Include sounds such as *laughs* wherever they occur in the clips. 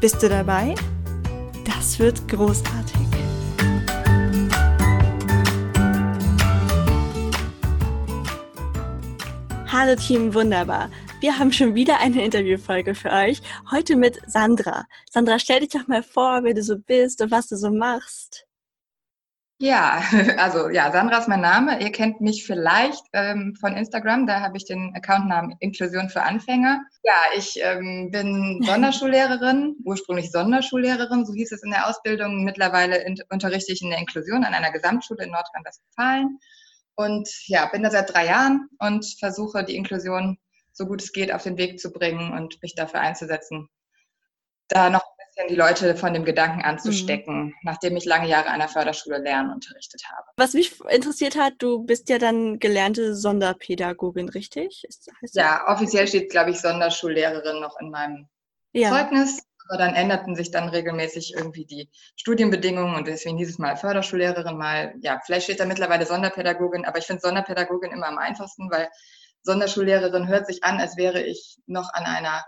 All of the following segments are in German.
Bist du dabei? Das wird großartig. Hallo Team Wunderbar. Wir haben schon wieder eine Interviewfolge für euch. Heute mit Sandra. Sandra, stell dich doch mal vor, wer du so bist und was du so machst. Ja, *laughs* also ja, Sandra ist mein Name. Ihr kennt mich vielleicht ähm, von Instagram, da habe ich den Accountnamen Inklusion für Anfänger. Ja, ich ähm, bin *laughs* Sonderschullehrerin, ursprünglich Sonderschullehrerin, so hieß es in der Ausbildung. Mittlerweile in, unterrichte ich in der Inklusion an einer Gesamtschule in Nordrhein-Westfalen. Und ja, bin da seit drei Jahren und versuche die Inklusion so gut es geht auf den Weg zu bringen und mich dafür einzusetzen, da noch die Leute von dem Gedanken anzustecken, mhm. nachdem ich lange Jahre an der Förderschule Lernen unterrichtet habe. Was mich interessiert hat, du bist ja dann gelernte Sonderpädagogin, richtig? Ist, ja, offiziell steht, glaube ich, Sonderschullehrerin noch in meinem ja. Zeugnis. Aber dann änderten sich dann regelmäßig irgendwie die Studienbedingungen und deswegen dieses Mal Förderschullehrerin, mal, ja, vielleicht steht da mittlerweile Sonderpädagogin, aber ich finde Sonderpädagogin immer am einfachsten, weil Sonderschullehrerin hört sich an, als wäre ich noch an einer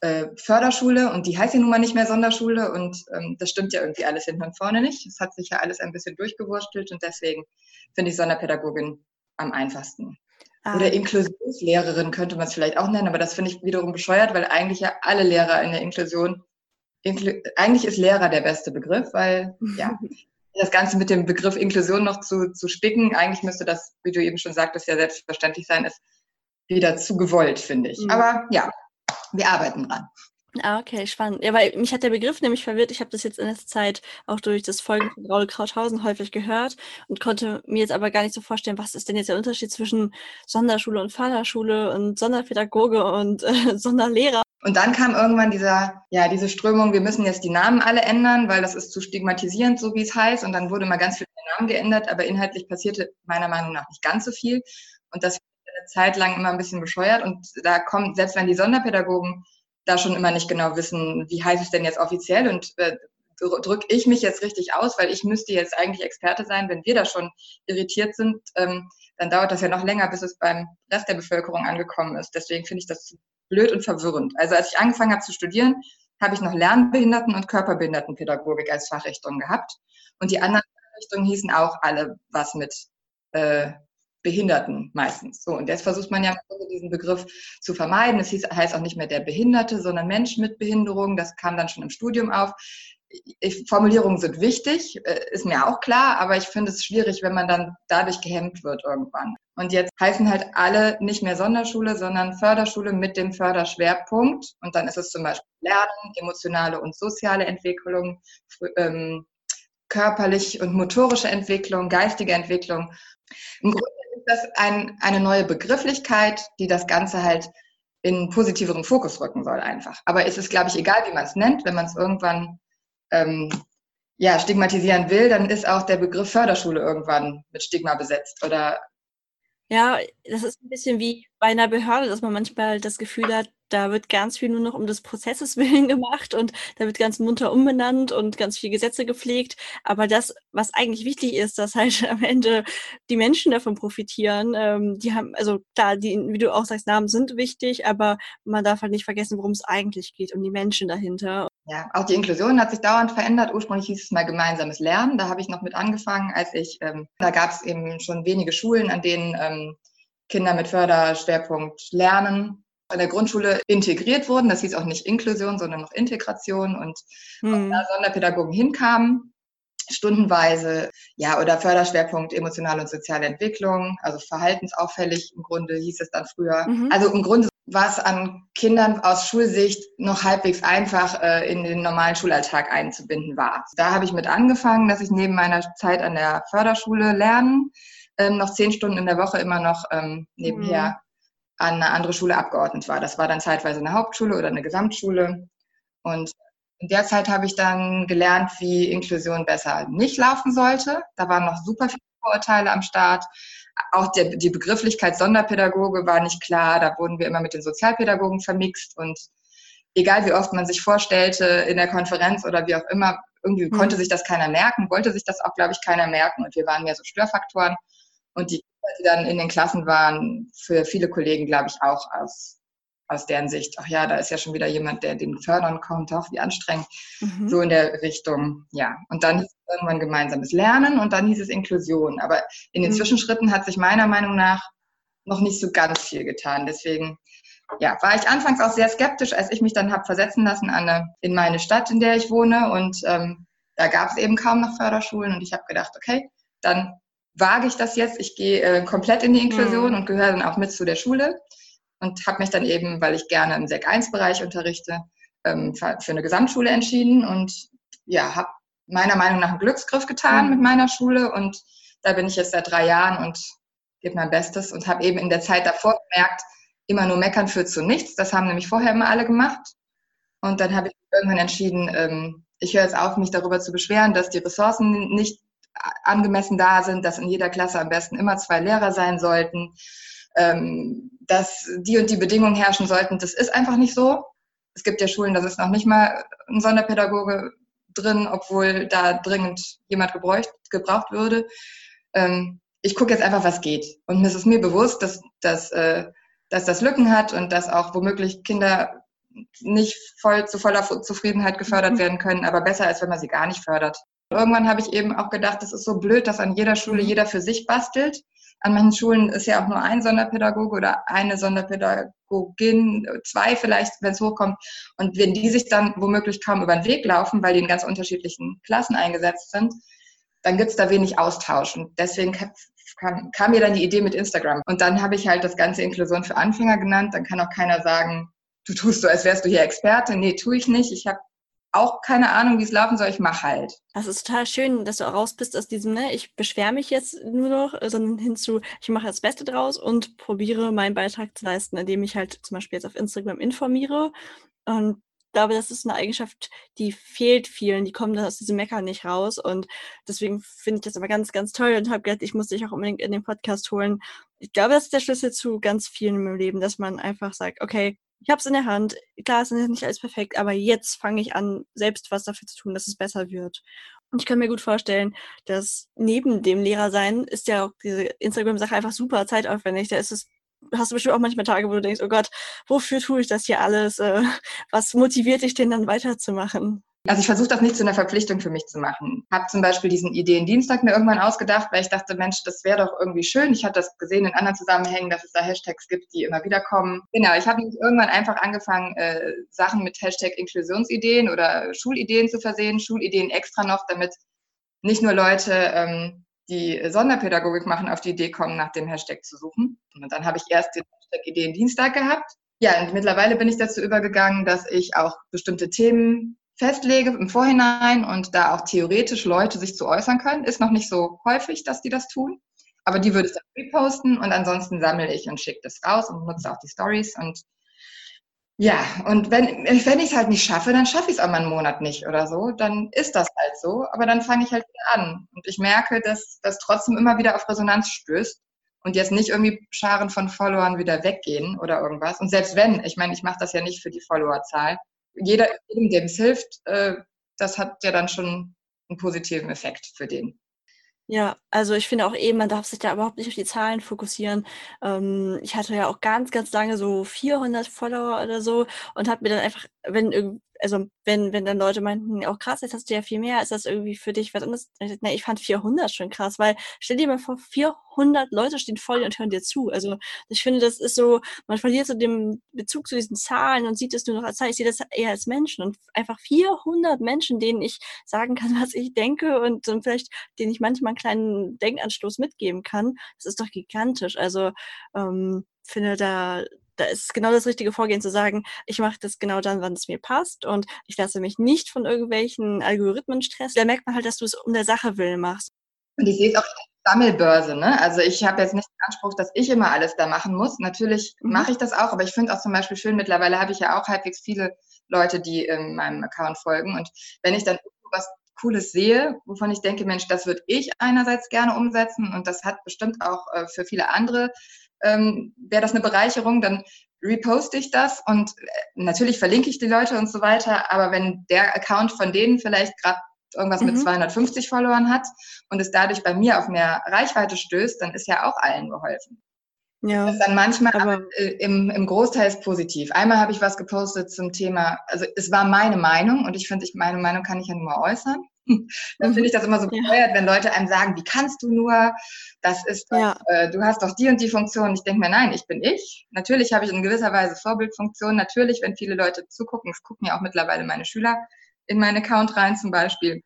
äh, Förderschule und die heißt ja nun mal nicht mehr Sonderschule und ähm, das stimmt ja irgendwie alles hinten und vorne nicht. Es hat sich ja alles ein bisschen durchgewurstelt und deswegen finde ich Sonderpädagogin am einfachsten. Ah. Oder Inklusionslehrerin könnte man es vielleicht auch nennen, aber das finde ich wiederum bescheuert, weil eigentlich ja alle Lehrer in der Inklusion, Inklu eigentlich ist Lehrer der beste Begriff, weil ja, *laughs* das Ganze mit dem Begriff Inklusion noch zu, zu spicken, eigentlich müsste das, wie du eben schon sagtest, ja selbstverständlich sein, ist wieder zu gewollt, finde ich. Mhm. Aber ja, wir arbeiten dran. Ah, okay, spannend. Ja, weil mich hat der Begriff nämlich verwirrt. Ich habe das jetzt in letzter Zeit auch durch das Folgen von Raul Krauthausen häufig gehört und konnte mir jetzt aber gar nicht so vorstellen, was ist denn jetzt der Unterschied zwischen Sonderschule und Förderschule und Sonderpädagoge und äh, *laughs* Sonderlehrer. Und dann kam irgendwann dieser, ja, diese Strömung, wir müssen jetzt die Namen alle ändern, weil das ist zu stigmatisierend, so wie es heißt. Und dann wurde mal ganz viel Namen geändert, aber inhaltlich passierte meiner Meinung nach nicht ganz so viel. Und das eine Zeit lang immer ein bisschen bescheuert. Und da kommt, selbst wenn die Sonderpädagogen da schon immer nicht genau wissen, wie heißt es denn jetzt offiziell und äh, drücke ich mich jetzt richtig aus, weil ich müsste jetzt eigentlich Experte sein. Wenn wir da schon irritiert sind, ähm, dann dauert das ja noch länger, bis es beim Rest der Bevölkerung angekommen ist. Deswegen finde ich das blöd und verwirrend. Also als ich angefangen habe zu studieren, habe ich noch Lernbehinderten- und Körperbehindertenpädagogik als Fachrichtung gehabt. Und die anderen Richtungen hießen auch alle was mit äh, Behinderten meistens. So, und jetzt versucht man ja diesen Begriff zu vermeiden. Es heißt auch nicht mehr der Behinderte, sondern Mensch mit Behinderung. Das kam dann schon im Studium auf. Ich, Formulierungen sind wichtig, äh, ist mir auch klar, aber ich finde es schwierig, wenn man dann dadurch gehemmt wird irgendwann. Und jetzt heißen halt alle nicht mehr Sonderschule, sondern Förderschule mit dem Förderschwerpunkt. Und dann ist es zum Beispiel Lernen, emotionale und soziale Entwicklung, ähm, körperlich und motorische Entwicklung, geistige Entwicklung. Im Grunde ist das ein, eine neue Begrifflichkeit, die das Ganze halt in positiveren Fokus rücken soll einfach. Aber es ist, glaube ich, egal, wie man es nennt, wenn man es irgendwann ähm, ja, stigmatisieren will, dann ist auch der Begriff Förderschule irgendwann mit Stigma besetzt oder ja, das ist ein bisschen wie bei einer Behörde, dass man manchmal das Gefühl hat, da wird ganz viel nur noch um des Prozesses *laughs* willen gemacht und da wird ganz munter umbenannt und ganz viele Gesetze gepflegt. Aber das, was eigentlich wichtig ist, dass halt *laughs* am Ende die Menschen davon profitieren, ähm, die haben, also klar, die, wie du auch sagst, Namen sind wichtig, aber man darf halt nicht vergessen, worum es eigentlich geht, um die Menschen dahinter. Ja, auch die Inklusion hat sich dauernd verändert. Ursprünglich hieß es mal gemeinsames Lernen. Da habe ich noch mit angefangen, als ich, ähm, da gab es eben schon wenige Schulen, an denen ähm, Kinder mit Förderschwerpunkt Lernen in der Grundschule integriert wurden. Das hieß auch nicht Inklusion, sondern noch Integration und hm. da Sonderpädagogen hinkamen, stundenweise, ja, oder Förderschwerpunkt emotionale und soziale Entwicklung, also verhaltensauffällig im Grunde hieß es dann früher. Mhm. Also im Grunde was an Kindern aus Schulsicht noch halbwegs einfach äh, in den normalen Schulalltag einzubinden war. Da habe ich mit angefangen, dass ich neben meiner Zeit an der Förderschule lernen ähm, noch zehn Stunden in der Woche immer noch ähm, nebenher mhm. an eine andere Schule abgeordnet war. Das war dann zeitweise eine Hauptschule oder eine Gesamtschule. Und In der Zeit habe ich dann gelernt, wie Inklusion besser nicht laufen sollte. Da waren noch super viele Vorurteile am Start. Auch der, die Begrifflichkeit Sonderpädagoge war nicht klar. Da wurden wir immer mit den Sozialpädagogen vermixt und egal wie oft man sich vorstellte in der Konferenz oder wie auch immer, irgendwie mhm. konnte sich das keiner merken, wollte sich das auch, glaube ich, keiner merken und wir waren mehr so Störfaktoren. Und die, die dann in den Klassen waren, für viele Kollegen, glaube ich, auch aus aus deren Sicht, ach ja, da ist ja schon wieder jemand, der den fördern kommt, auch wie anstrengend, mhm. so in der Richtung, ja. Und dann hieß es irgendwann gemeinsames Lernen und dann hieß es Inklusion. Aber in den mhm. Zwischenschritten hat sich meiner Meinung nach noch nicht so ganz viel getan. Deswegen, ja, war ich anfangs auch sehr skeptisch, als ich mich dann habe versetzen lassen an eine, in meine Stadt, in der ich wohne. Und ähm, da gab es eben kaum noch Förderschulen. Und ich habe gedacht, okay, dann wage ich das jetzt. Ich gehe äh, komplett in die Inklusion mhm. und gehöre dann auch mit zu der Schule und habe mich dann eben, weil ich gerne im Sek 1-Bereich unterrichte, ähm, für eine Gesamtschule entschieden und ja, habe meiner Meinung nach einen Glücksgriff getan mhm. mit meiner Schule und da bin ich jetzt seit drei Jahren und gebe mein Bestes und habe eben in der Zeit davor gemerkt, immer nur meckern führt zu nichts. Das haben nämlich vorher immer alle gemacht. Und dann habe ich irgendwann entschieden, ähm, ich höre jetzt auf, mich darüber zu beschweren, dass die Ressourcen nicht angemessen da sind, dass in jeder Klasse am besten immer zwei Lehrer sein sollten, ähm, dass die und die Bedingungen herrschen sollten. Das ist einfach nicht so. Es gibt ja Schulen, da ist noch nicht mal ein Sonderpädagoge drin, obwohl da dringend jemand gebraucht, gebraucht würde. Ähm, ich gucke jetzt einfach, was geht. Und es ist mir bewusst, dass, dass, äh, dass das Lücken hat und dass auch womöglich Kinder nicht voll zu voller Zufriedenheit gefördert mhm. werden können, aber besser als wenn man sie gar nicht fördert. Irgendwann habe ich eben auch gedacht, das ist so blöd, dass an jeder Schule mhm. jeder für sich bastelt. An manchen Schulen ist ja auch nur ein Sonderpädagoge oder eine Sonderpädagogin, zwei vielleicht, wenn es hochkommt. Und wenn die sich dann womöglich kaum über den Weg laufen, weil die in ganz unterschiedlichen Klassen eingesetzt sind, dann gibt es da wenig Austausch. Und deswegen kam, kam mir dann die Idee mit Instagram. Und dann habe ich halt das Ganze Inklusion für Anfänger genannt. Dann kann auch keiner sagen, du tust so, als wärst du hier Experte. Nee, tue ich nicht. Ich habe auch keine Ahnung, wie es laufen soll, ich mache halt. Das ist total schön, dass du raus bist aus diesem, ne, ich beschwere mich jetzt nur noch, sondern hinzu, ich mache das Beste draus und probiere meinen Beitrag zu leisten, indem ich halt zum Beispiel jetzt auf Instagram informiere. Und ich glaube, das ist eine Eigenschaft, die fehlt vielen, die kommen aus diesem Meckern nicht raus. Und deswegen finde ich das immer ganz, ganz toll und habe gedacht, ich muss dich auch unbedingt in den Podcast holen. Ich glaube, das ist der Schlüssel zu ganz vielen meinem Leben, dass man einfach sagt, okay, ich habe es in der Hand. Klar, es ist nicht alles perfekt, aber jetzt fange ich an, selbst was dafür zu tun, dass es besser wird. Und ich kann mir gut vorstellen, dass neben dem Lehrersein ist ja auch diese Instagram-Sache einfach super zeitaufwendig. Da ist es, hast du bestimmt auch manchmal Tage, wo du denkst, oh Gott, wofür tue ich das hier alles? Äh, was motiviert dich denn dann weiterzumachen? Also ich versuche das nicht zu einer Verpflichtung für mich zu machen. Habe zum Beispiel diesen Ideen-Dienstag mir irgendwann ausgedacht, weil ich dachte, Mensch, das wäre doch irgendwie schön. Ich hatte das gesehen in anderen Zusammenhängen, dass es da Hashtags gibt, die immer wieder kommen. Genau, ich habe irgendwann einfach angefangen, äh, Sachen mit Hashtag Inklusionsideen oder Schulideen zu versehen, Schulideen extra noch, damit nicht nur Leute, ähm, die Sonderpädagogik machen, auf die Idee kommen, nach dem Hashtag zu suchen. Und dann habe ich erst den Hashtag Ideen-Dienstag gehabt. Ja, und mittlerweile bin ich dazu übergegangen, dass ich auch bestimmte Themen festlege im Vorhinein und da auch theoretisch Leute sich zu äußern können. Ist noch nicht so häufig, dass die das tun. Aber die würde ich dann reposten und ansonsten sammle ich und schicke das raus und nutze auch die Stories und ja, und wenn, wenn ich es halt nicht schaffe, dann schaffe ich es auch mal einen Monat nicht oder so. Dann ist das halt so. Aber dann fange ich halt wieder an. Und ich merke, dass das trotzdem immer wieder auf Resonanz stößt und jetzt nicht irgendwie Scharen von Followern wieder weggehen oder irgendwas. Und selbst wenn, ich meine, ich mache das ja nicht für die Followerzahl, jeder, dem es hilft, äh, das hat ja dann schon einen positiven Effekt für den. Ja, also ich finde auch eben, man darf sich da überhaupt nicht auf die Zahlen fokussieren. Ähm, ich hatte ja auch ganz, ganz lange so 400 Follower oder so und habe mir dann einfach, wenn also wenn, wenn dann Leute meinten, auch oh, krass, jetzt hast du ja viel mehr, ist das irgendwie für dich was anderes? Na, ich fand 400 schon krass, weil stell dir mal vor, 400 Leute stehen voll und hören dir zu. Also ich finde, das ist so, man verliert so den Bezug zu diesen Zahlen und sieht es nur noch als Zahl. Ich sehe das eher als Menschen und einfach 400 Menschen, denen ich sagen kann, was ich denke und, und vielleicht denen ich manchmal einen kleinen Denkanstoß mitgeben kann. Das ist doch gigantisch. Also ähm, finde da da ist genau das richtige Vorgehen zu sagen, ich mache das genau dann, wann es mir passt und ich lasse mich nicht von irgendwelchen Algorithmen stressen. Da merkt man halt, dass du es um der Sache willen machst. Und ich sehe es auch Sammelbörse, ne? Also ich habe jetzt nicht den Anspruch, dass ich immer alles da machen muss. Natürlich mhm. mache ich das auch, aber ich finde auch zum Beispiel schön, mittlerweile habe ich ja auch halbwegs viele Leute, die in meinem Account folgen. Und wenn ich dann was Cooles sehe, wovon ich denke, Mensch, das würde ich einerseits gerne umsetzen und das hat bestimmt auch äh, für viele andere, ähm, wäre das eine Bereicherung, dann reposte ich das und äh, natürlich verlinke ich die Leute und so weiter, aber wenn der Account von denen vielleicht gerade irgendwas mhm. mit 250 Followern hat und es dadurch bei mir auf mehr Reichweite stößt, dann ist ja auch allen geholfen. Ja, das ist dann manchmal aber, äh, im, im Großteil ist positiv. Einmal habe ich was gepostet zum Thema, also es war meine Meinung und ich finde, ich, meine Meinung kann ich ja nur mal äußern. *laughs* Dann finde ich das immer so bescheuert, ja. wenn Leute einem sagen, wie kannst du nur, das ist doch, ja. äh, du hast doch die und die Funktion. Ich denke mir, nein, ich bin ich. Natürlich habe ich in gewisser Weise Vorbildfunktion. Natürlich, wenn viele Leute zugucken, es gucken ja auch mittlerweile meine Schüler in meinen Account rein zum Beispiel,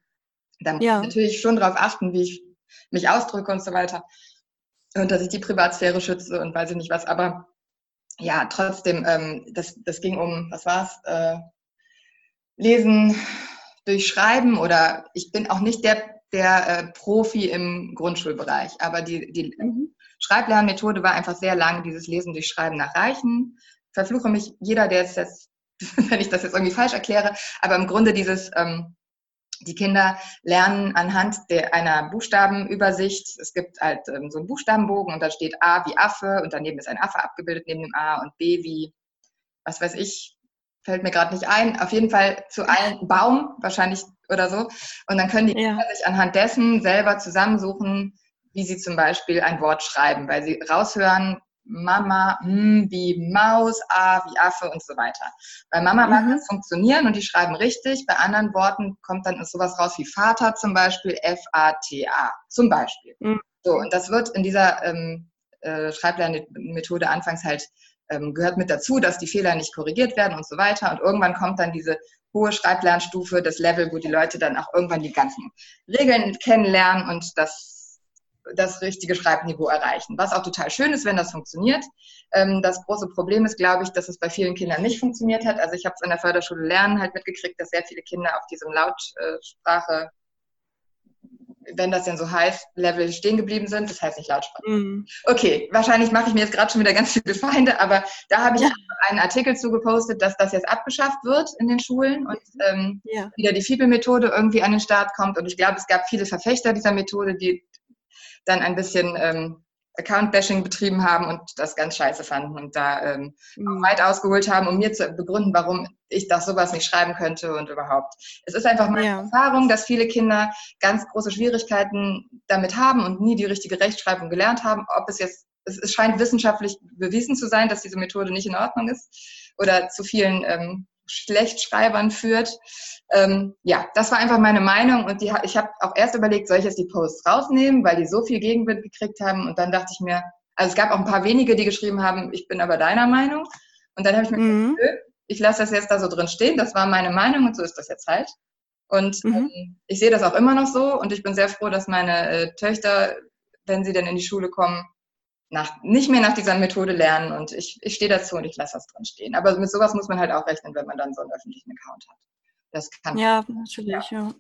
dann muss ja. ich natürlich schon darauf achten, wie ich mich ausdrücke und so weiter. Und dass ich die Privatsphäre schütze und weiß ich nicht was. Aber ja, trotzdem, ähm, das, das ging um, was war's? Äh, Lesen, durch Schreiben oder ich bin auch nicht der, der äh, Profi im Grundschulbereich, aber die, die mhm. Schreiblernmethode war einfach sehr lang, dieses Lesen durch Schreiben nach Reichen. Verfluche mich jeder, der es jetzt, *laughs* wenn ich das jetzt irgendwie falsch erkläre, aber im Grunde dieses, ähm, die Kinder lernen anhand der, einer Buchstabenübersicht. Es gibt halt ähm, so einen Buchstabenbogen und da steht A wie Affe und daneben ist ein Affe abgebildet neben dem A und B wie, was weiß ich, fällt mir gerade nicht ein, auf jeden Fall zu einem Baum wahrscheinlich oder so. Und dann können die ja. Kinder sich anhand dessen selber zusammensuchen, wie sie zum Beispiel ein Wort schreiben, weil sie raushören, Mama, M wie Maus, A wie Affe und so weiter. Bei Mama mhm. mag das funktionieren und die schreiben richtig. Bei anderen Worten kommt dann sowas raus wie Vater zum Beispiel, F-A-T-A zum Beispiel. Mhm. So, und das wird in dieser ähm, äh, Schreiblernmethode anfangs halt ähm, gehört mit dazu, dass die Fehler nicht korrigiert werden und so weiter. Und irgendwann kommt dann diese hohe Schreiblernstufe, das Level, wo die Leute dann auch irgendwann die ganzen Regeln kennenlernen und das das richtige Schreibniveau erreichen. Was auch total schön ist, wenn das funktioniert. Ähm, das große Problem ist, glaube ich, dass es bei vielen Kindern nicht funktioniert hat. Also ich habe es an der Förderschule Lernen halt mitgekriegt, dass sehr viele Kinder auf diesem Lautsprache wenn das denn so heißt, Level stehen geblieben sind. Das heißt nicht Lautsprache. Mm. Okay, wahrscheinlich mache ich mir jetzt gerade schon wieder ganz viele Feinde, aber da habe ich ja. einen Artikel zu gepostet, dass das jetzt abgeschafft wird in den Schulen und ähm, ja. wieder die Fibel-Methode irgendwie an den Start kommt. Und ich glaube, es gab viele Verfechter dieser Methode, die dann ein bisschen ähm, Account-Bashing betrieben haben und das ganz scheiße fanden und da ähm, mhm. weit ausgeholt haben, um mir zu begründen, warum ich das sowas nicht schreiben könnte und überhaupt. Es ist einfach meine ja. Erfahrung, dass viele Kinder ganz große Schwierigkeiten damit haben und nie die richtige Rechtschreibung gelernt haben. Ob es jetzt, es, scheint wissenschaftlich bewiesen zu sein, dass diese Methode nicht in Ordnung ist oder zu vielen ähm, Schlechtschreibern führt. Ähm, ja, das war einfach meine Meinung und die, ich habe auch erst überlegt, soll ich jetzt die Posts rausnehmen, weil die so viel Gegenwind gekriegt haben und dann dachte ich mir, also es gab auch ein paar wenige, die geschrieben haben, ich bin aber deiner Meinung und dann habe ich mir mhm. gedacht, ich lasse das jetzt da so drin stehen, das war meine Meinung und so ist das jetzt halt. Und mhm. ähm, ich sehe das auch immer noch so und ich bin sehr froh, dass meine äh, Töchter, wenn sie dann in die Schule kommen, nach, nicht mehr nach dieser Methode lernen und ich, ich stehe dazu und ich lasse das drin stehen. Aber mit sowas muss man halt auch rechnen, wenn man dann so einen öffentlichen Account hat. Das kann. Ja, natürlich, ja. ja.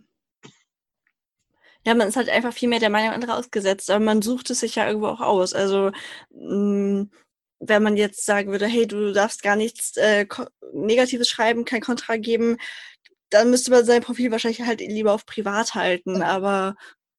Ja, man ist halt einfach viel mehr der Meinung anderer ausgesetzt, aber man sucht es sich ja irgendwo auch aus. Also mh, mm, wenn man jetzt sagen würde, hey, du darfst gar nichts äh, Negatives schreiben, kein Kontra geben, dann müsste man sein Profil wahrscheinlich halt lieber auf privat halten. Aber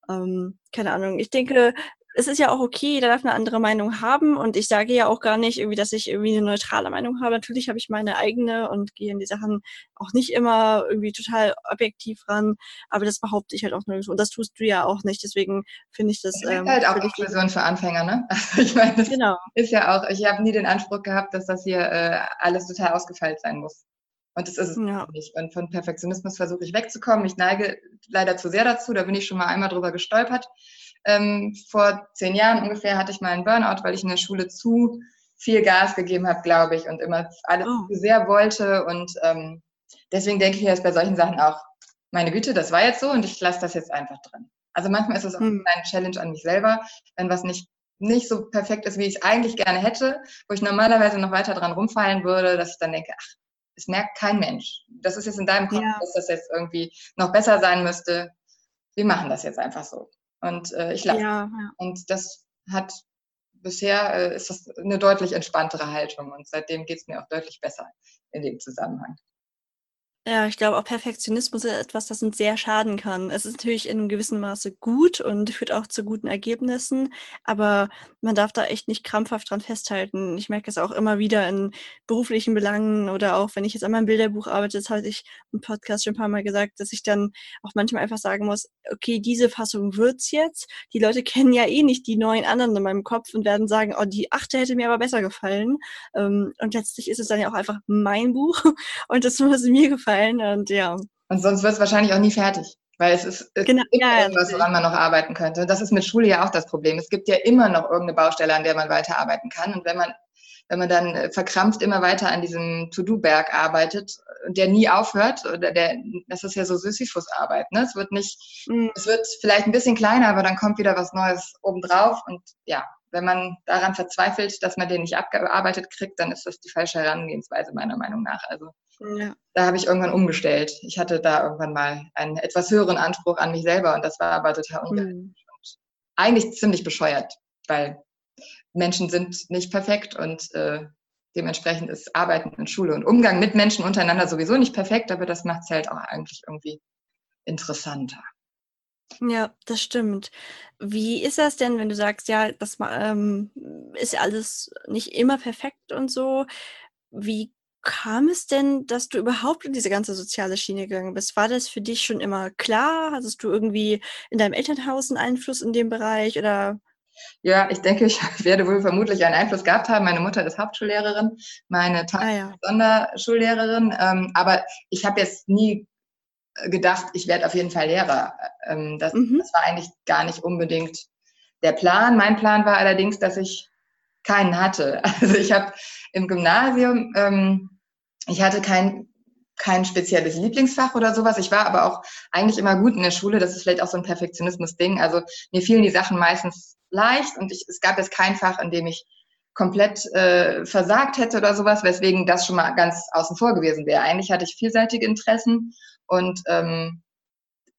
ähm, keine Ahnung. Ich denke, es ist ja auch okay, jeder darf eine andere Meinung haben und ich sage ja auch gar nicht irgendwie, dass ich irgendwie eine neutrale Meinung habe. Natürlich habe ich meine eigene und gehe in die Sachen auch nicht immer irgendwie total objektiv ran, aber das behaupte ich halt auch nirgendwo und das tust du ja auch nicht, deswegen finde ich das... Das ähm, ist halt auch Inklusion für Anfänger, ne? *laughs* Also ich meine, das genau. ist ja auch, ich habe nie den Anspruch gehabt, dass das hier äh, alles total ausgefeilt sein muss. Und das ist es ja. nicht. Und von Perfektionismus versuche ich wegzukommen. Ich neige leider zu sehr dazu, da bin ich schon mal einmal drüber gestolpert. Ähm, vor zehn Jahren ungefähr hatte ich mal einen Burnout, weil ich in der Schule zu viel Gas gegeben habe, glaube ich, und immer alles oh. zu sehr wollte. Und ähm, deswegen denke ich jetzt bei solchen Sachen auch, meine Güte, das war jetzt so und ich lasse das jetzt einfach drin. Also manchmal ist es auch hm. eine Challenge an mich selber, wenn was nicht nicht so perfekt ist, wie ich es eigentlich gerne hätte, wo ich normalerweise noch weiter dran rumfallen würde, dass ich dann denke, ach, es merkt kein Mensch. Das ist jetzt in deinem Kopf, ja. dass das jetzt irgendwie noch besser sein müsste. Wir machen das jetzt einfach so. Und äh, ich lasse. Ja, ja. Und das hat bisher äh, ist das eine deutlich entspanntere Haltung und seitdem geht es mir auch deutlich besser in dem Zusammenhang. Ja, ich glaube auch Perfektionismus ist etwas, das uns sehr schaden kann. Es ist natürlich in einem gewissen Maße gut und führt auch zu guten Ergebnissen, aber man darf da echt nicht krampfhaft dran festhalten. Ich merke es auch immer wieder in beruflichen Belangen oder auch wenn ich jetzt an meinem Bilderbuch arbeite, das hatte ich im Podcast schon ein paar Mal gesagt, dass ich dann auch manchmal einfach sagen muss, okay, diese Fassung wird's jetzt. Die Leute *laughs* kennen ja eh nicht die neuen anderen in meinem Kopf und werden sagen, oh, die achte hätte mir aber besser gefallen. Ähm, und letztlich ist es dann ja auch einfach mein Buch *laughs* und das muss mir gefallen gefallen und ja. Und sonst wird es wahrscheinlich auch nie fertig. Weil es ist es genau, gibt ja, irgendwas, woran man noch arbeiten könnte. Und das ist mit Schule ja auch das Problem. Es gibt ja immer noch irgendeine Baustelle, an der man weiterarbeiten kann. Und wenn man, wenn man dann äh, verkrampft immer weiter an diesem To-Do-Berg arbeitet, der nie aufhört, oder der, das ist ja so Sisyphus-Arbeit, ne? Es wird nicht, mhm. es wird vielleicht ein bisschen kleiner, aber dann kommt wieder was Neues obendrauf. Und ja, wenn man daran verzweifelt, dass man den nicht abgearbeitet kriegt, dann ist das die falsche Herangehensweise meiner Meinung nach. Also ja. Da habe ich irgendwann umgestellt. Ich hatte da irgendwann mal einen etwas höheren Anspruch an mich selber und das war aber total ungerecht. Mhm. eigentlich ziemlich bescheuert, weil Menschen sind nicht perfekt und äh, dementsprechend ist Arbeiten in Schule und Umgang mit Menschen untereinander sowieso nicht perfekt, aber das macht es halt auch eigentlich irgendwie interessanter. Ja, das stimmt. Wie ist das denn, wenn du sagst, ja, das ähm, ist alles nicht immer perfekt und so? Wie kam es denn, dass du überhaupt in diese ganze soziale Schiene gegangen bist? War das für dich schon immer klar? Hattest du irgendwie in deinem Elternhaus einen Einfluss in dem Bereich oder? Ja, ich denke, ich *laughs* werde wohl vermutlich einen Einfluss gehabt haben. Meine Mutter ist Hauptschullehrerin, meine Tante ah, ja. Sonderschullehrerin. Ähm, aber ich habe jetzt nie gedacht, ich werde auf jeden Fall Lehrer. Ähm, das, mhm. das war eigentlich gar nicht unbedingt der Plan. Mein Plan war allerdings, dass ich keinen hatte. *laughs* Also ich habe im Gymnasium, ähm, ich hatte kein, kein spezielles Lieblingsfach oder sowas. Ich war aber auch eigentlich immer gut in der Schule. Das ist vielleicht auch so ein Perfektionismus-Ding. Also mir fielen die Sachen meistens leicht und ich, es gab jetzt kein Fach, in dem ich komplett äh, versagt hätte oder sowas, weswegen das schon mal ganz außen vor gewesen wäre. Eigentlich hatte ich vielseitige Interessen und ähm,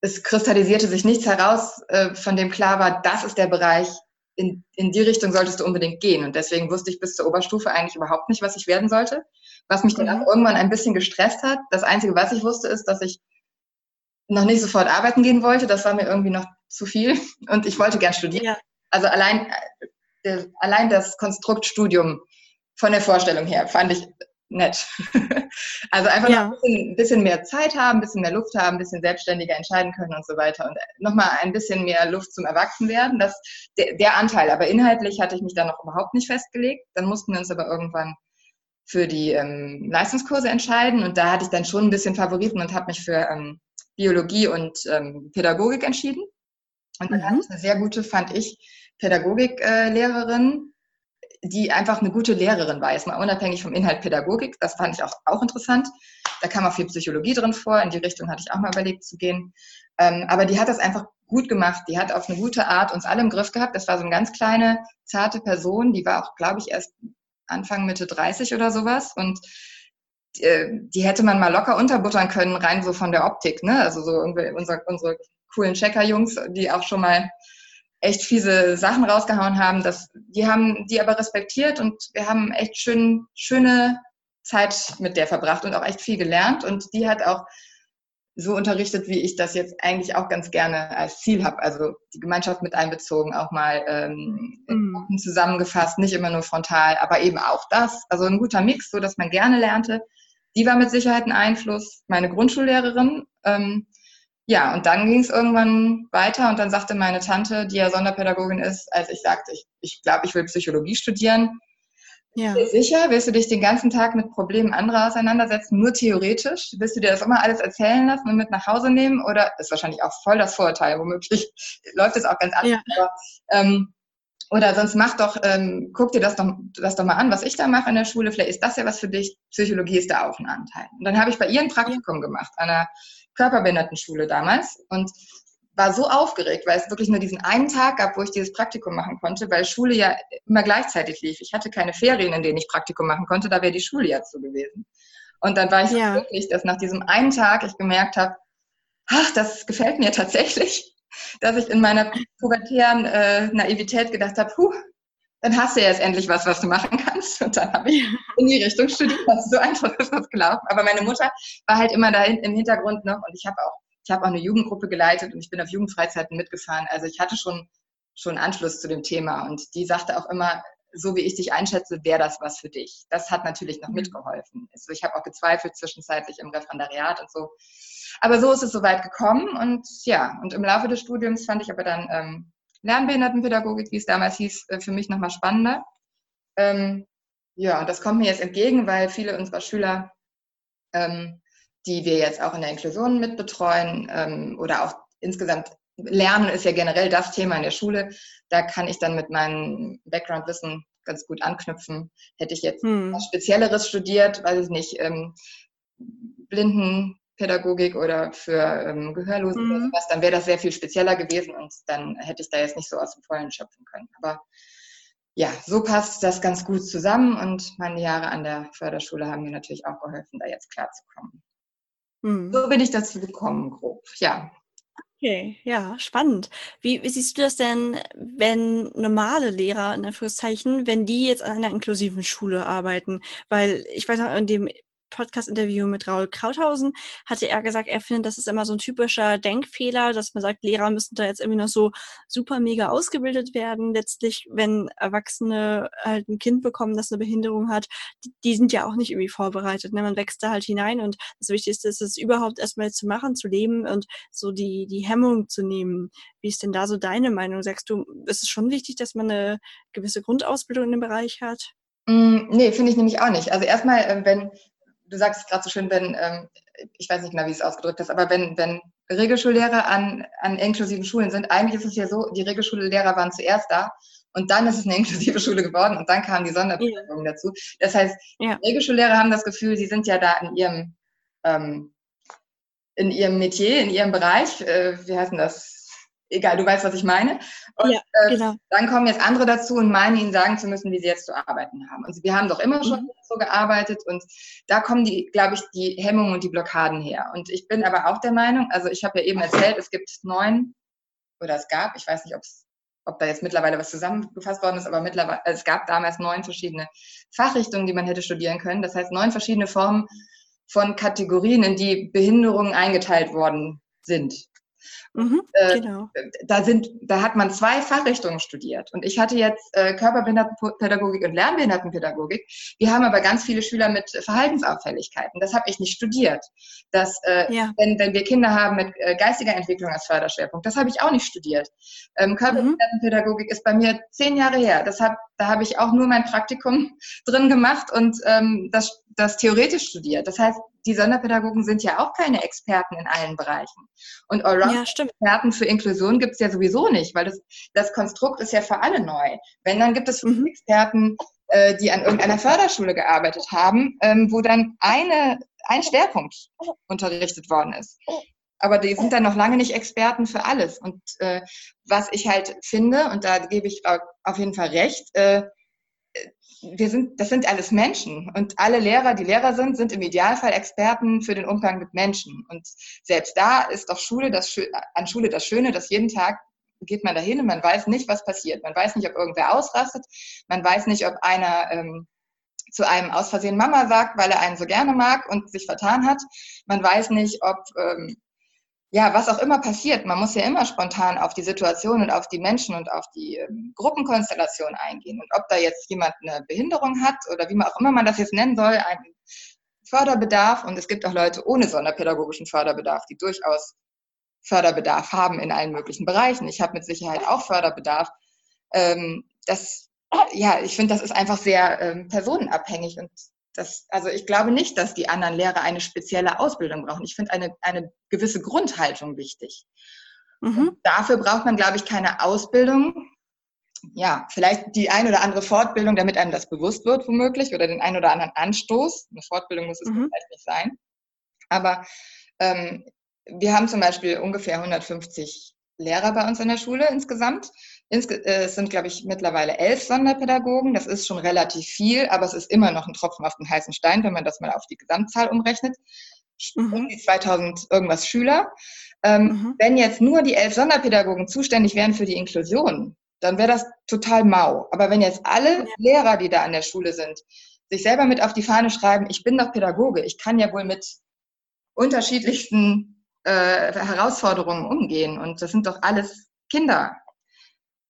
es kristallisierte sich nichts heraus, äh, von dem klar war, das ist der Bereich, in, in die Richtung solltest du unbedingt gehen. Und deswegen wusste ich bis zur Oberstufe eigentlich überhaupt nicht, was ich werden sollte. Was mich dann mhm. auch irgendwann ein bisschen gestresst hat. Das Einzige, was ich wusste, ist, dass ich noch nicht sofort arbeiten gehen wollte. Das war mir irgendwie noch zu viel. *laughs* Und ich wollte gern studieren. Ja. Also allein, äh, allein das Konstruktstudium von der Vorstellung her fand ich nett. *laughs* also einfach ja. noch ein bisschen, bisschen, mehr Zeit haben, ein bisschen mehr Luft haben, ein bisschen selbstständiger entscheiden können und so weiter. Und nochmal ein bisschen mehr Luft zum Erwachsenwerden. Das, der, der Anteil. Aber inhaltlich hatte ich mich da noch überhaupt nicht festgelegt. Dann mussten wir uns aber irgendwann für die ähm, Leistungskurse entscheiden. Und da hatte ich dann schon ein bisschen Favoriten und habe mich für ähm, Biologie und ähm, Pädagogik entschieden. Und dann mhm. hatte ich eine sehr gute, fand ich, Pädagogiklehrerin, die einfach eine gute Lehrerin war, jetzt mal unabhängig vom Inhalt Pädagogik. Das fand ich auch, auch interessant. Da kam auch viel Psychologie drin vor. In die Richtung hatte ich auch mal überlegt zu gehen. Ähm, aber die hat das einfach gut gemacht. Die hat auf eine gute Art uns alle im Griff gehabt. Das war so eine ganz kleine, zarte Person. Die war auch, glaube ich, erst Anfang, Mitte 30 oder sowas. Und äh, die hätte man mal locker unterbuttern können, rein so von der Optik. Ne? Also so unsere, unsere coolen Checker-Jungs, die auch schon mal echt fiese Sachen rausgehauen haben. Das, die haben die aber respektiert und wir haben echt schön, schöne Zeit mit der verbracht und auch echt viel gelernt. Und die hat auch so unterrichtet, wie ich das jetzt eigentlich auch ganz gerne als Ziel habe. Also die Gemeinschaft mit einbezogen, auch mal ähm, mhm. zusammengefasst, nicht immer nur frontal, aber eben auch das. Also ein guter Mix, so dass man gerne lernte. Die war mit Sicherheit ein Einfluss. Meine Grundschullehrerin, ähm, ja, und dann ging es irgendwann weiter und dann sagte meine Tante, die ja Sonderpädagogin ist, als ich sagte, ich, ich glaube, ich will Psychologie studieren. Ja. Sicher, willst du dich den ganzen Tag mit Problemen anderer auseinandersetzen, nur theoretisch? Willst du dir das immer alles erzählen lassen und mit nach Hause nehmen? Oder ist wahrscheinlich auch voll das Vorurteil, womöglich *laughs* läuft es auch ganz anders. Ja. Aber, ähm, oder sonst mach doch, ähm, guck dir das doch, das doch mal an, was ich da mache in der Schule. Vielleicht ist das ja was für dich. Psychologie ist da auch ein Anteil. Und dann habe ich bei ihr ein Praktikum gemacht an einer Körperbehindertenschule damals und war so aufgeregt, weil es wirklich nur diesen einen Tag gab, wo ich dieses Praktikum machen konnte, weil Schule ja immer gleichzeitig lief. Ich hatte keine Ferien, in denen ich Praktikum machen konnte, da wäre die Schule ja zu gewesen. Und dann war ich ja. so glücklich, dass nach diesem einen Tag ich gemerkt habe, ach, das gefällt mir tatsächlich, *laughs* dass ich in meiner pubertären äh, Naivität gedacht habe, puh, dann hast du ja jetzt endlich was, was du machen kannst. Und dann habe ich in die Richtung studiert. So einfach ist das gelaufen. Aber meine Mutter war halt immer da im Hintergrund noch und ich habe auch, ich habe auch eine Jugendgruppe geleitet und ich bin auf Jugendfreizeiten mitgefahren. Also ich hatte schon, schon Anschluss zu dem Thema und die sagte auch immer, so wie ich dich einschätze, wäre das was für dich. Das hat natürlich noch mhm. mitgeholfen. Also ich habe auch gezweifelt zwischenzeitlich im Referendariat und so. Aber so ist es soweit gekommen und ja, und im Laufe des Studiums fand ich aber dann ähm, Lernbehindertenpädagogik, wie es damals hieß, äh, für mich nochmal spannender. Ähm, ja, das kommt mir jetzt entgegen, weil viele unserer Schüler, ähm, die wir jetzt auch in der Inklusion mitbetreuen ähm, oder auch insgesamt Lernen ist ja generell das Thema in der Schule. Da kann ich dann mit meinem Background-Wissen ganz gut anknüpfen. Hätte ich jetzt hm. was Spezielleres studiert, weiß ich nicht, ähm, Blindenpädagogik oder für ähm, Gehörlose hm. oder sowas, dann wäre das sehr viel spezieller gewesen und dann hätte ich da jetzt nicht so aus dem Vollen schöpfen können. Aber ja, so passt das ganz gut zusammen und meine Jahre an der Förderschule haben mir natürlich auch geholfen, da jetzt klarzukommen. Hm. So bin ich dazu gekommen, grob. Ja. Okay, ja, spannend. Wie, wie siehst du das denn, wenn normale Lehrer, in Anführungszeichen, wenn die jetzt an einer inklusiven Schule arbeiten? Weil ich weiß noch, in dem Podcast-Interview mit Raul Krauthausen hatte er gesagt, er findet, das ist immer so ein typischer Denkfehler, dass man sagt, Lehrer müssen da jetzt irgendwie noch so super mega ausgebildet werden. Letztlich, wenn Erwachsene halt ein Kind bekommen, das eine Behinderung hat, die, die sind ja auch nicht irgendwie vorbereitet. Ne? Man wächst da halt hinein und das Wichtigste ist es überhaupt erstmal zu machen, zu leben und so die, die Hemmung zu nehmen. Wie ist denn da so deine Meinung? Sagst du, ist es schon wichtig, dass man eine gewisse Grundausbildung in dem Bereich hat? Mm, nee, finde ich nämlich auch nicht. Also erstmal, äh, wenn, du sagst es gerade so schön, wenn, ähm, ich weiß nicht genau, wie es ausgedrückt ist, aber wenn, wenn Regelschullehrer an, an inklusiven Schulen sind, eigentlich ist es ja so, die Regelschullehrer waren zuerst da und dann ist es eine *laughs* inklusive Schule geworden und dann kamen die Sonderpädagogen ja. dazu. Das heißt, ja. Regelschullehrer haben das Gefühl, sie sind ja da in ihrem, ähm, in ihrem Metier, in ihrem Bereich, äh, wie heißt denn das? Egal, du weißt, was ich meine. Und ja, äh, genau. äh, dann kommen jetzt andere dazu und meinen, ihnen sagen zu müssen, wie sie jetzt zu arbeiten haben. Und wir haben doch immer schon mhm. so gearbeitet und da kommen die, glaube ich, die Hemmungen und die Blockaden her. Und ich bin aber auch der Meinung, also ich habe ja eben erzählt, es gibt neun oder es gab, ich weiß nicht, ob da jetzt mittlerweile was zusammengefasst worden ist, aber mittlerweile, also es gab damals neun verschiedene Fachrichtungen, die man hätte studieren können. Das heißt, neun verschiedene Formen von Kategorien, in die Behinderungen eingeteilt worden sind. Mhm, äh, genau. da, sind, da hat man zwei Fachrichtungen studiert. Und ich hatte jetzt äh, Körperbehindertenpädagogik und Lernbehindertenpädagogik. Wir haben aber ganz viele Schüler mit Verhaltensauffälligkeiten. Das habe ich nicht studiert. Das, äh, ja. wenn, wenn wir Kinder haben mit äh, geistiger Entwicklung als Förderschwerpunkt, das habe ich auch nicht studiert. Ähm, Körperbehindertenpädagogik mhm. ist bei mir zehn Jahre her. Das hab, da habe ich auch nur mein Praktikum *laughs* drin gemacht und ähm, das, das theoretisch studiert. Das heißt, die Sonderpädagogen sind ja auch keine Experten in allen Bereichen. Und Allround-Experten ja, für Inklusion gibt es ja sowieso nicht, weil das, das Konstrukt ist ja für alle neu. Wenn, dann gibt es mhm. Experten, äh, die an irgendeiner Förderschule gearbeitet haben, ähm, wo dann eine, ein Schwerpunkt unterrichtet worden ist. Aber die sind dann noch lange nicht Experten für alles. Und äh, was ich halt finde, und da gebe ich auf jeden Fall recht, äh, wir sind, das sind alles Menschen und alle Lehrer, die Lehrer sind, sind im Idealfall Experten für den Umgang mit Menschen. Und selbst da ist doch Schule das, an Schule das Schöne, dass jeden Tag geht man dahin und man weiß nicht, was passiert. Man weiß nicht, ob irgendwer ausrastet. Man weiß nicht, ob einer ähm, zu einem aus Versehen Mama sagt, weil er einen so gerne mag und sich vertan hat. Man weiß nicht, ob ähm, ja, was auch immer passiert, man muss ja immer spontan auf die Situation und auf die Menschen und auf die ähm, Gruppenkonstellation eingehen. Und ob da jetzt jemand eine Behinderung hat oder wie man auch immer man das jetzt nennen soll, einen Förderbedarf. Und es gibt auch Leute ohne sonderpädagogischen Förderbedarf, die durchaus Förderbedarf haben in allen möglichen Bereichen. Ich habe mit Sicherheit auch Förderbedarf. Ähm, das, ja, ich finde, das ist einfach sehr ähm, personenabhängig und das, also ich glaube nicht, dass die anderen Lehrer eine spezielle Ausbildung brauchen. Ich finde eine, eine gewisse Grundhaltung wichtig. Mhm. Dafür braucht man, glaube ich, keine Ausbildung. Ja, vielleicht die ein oder andere Fortbildung, damit einem das bewusst wird, womöglich, oder den ein oder anderen Anstoß. Eine Fortbildung muss es mhm. vielleicht nicht sein. Aber ähm, wir haben zum Beispiel ungefähr 150 Lehrer bei uns in der Schule insgesamt. Äh, es sind, glaube ich, mittlerweile elf Sonderpädagogen. Das ist schon relativ viel, aber es ist immer noch ein Tropfen auf den heißen Stein, wenn man das mal auf die Gesamtzahl umrechnet. Mhm. Um die 2000 irgendwas Schüler. Ähm, mhm. Wenn jetzt nur die elf Sonderpädagogen zuständig wären für die Inklusion, dann wäre das total mau. Aber wenn jetzt alle. Lehrer, die da an der Schule sind, sich selber mit auf die Fahne schreiben, ich bin doch Pädagoge, ich kann ja wohl mit unterschiedlichsten äh, Herausforderungen umgehen und das sind doch alles Kinder.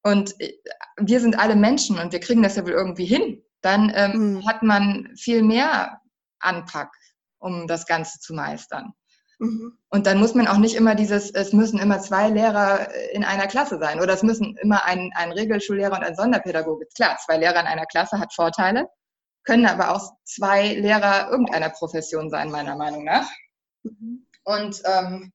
Und äh, wir sind alle Menschen und wir kriegen das ja wohl irgendwie hin. Dann ähm, mhm. hat man viel mehr Anpack, um das Ganze zu meistern. Mhm. Und dann muss man auch nicht immer dieses, es müssen immer zwei Lehrer in einer Klasse sein oder es müssen immer ein, ein Regelschullehrer und ein Sonderpädagoge. Klar, zwei Lehrer in einer Klasse hat Vorteile, können aber auch zwei Lehrer irgendeiner Profession sein, meiner Meinung nach. Mhm. Und ähm,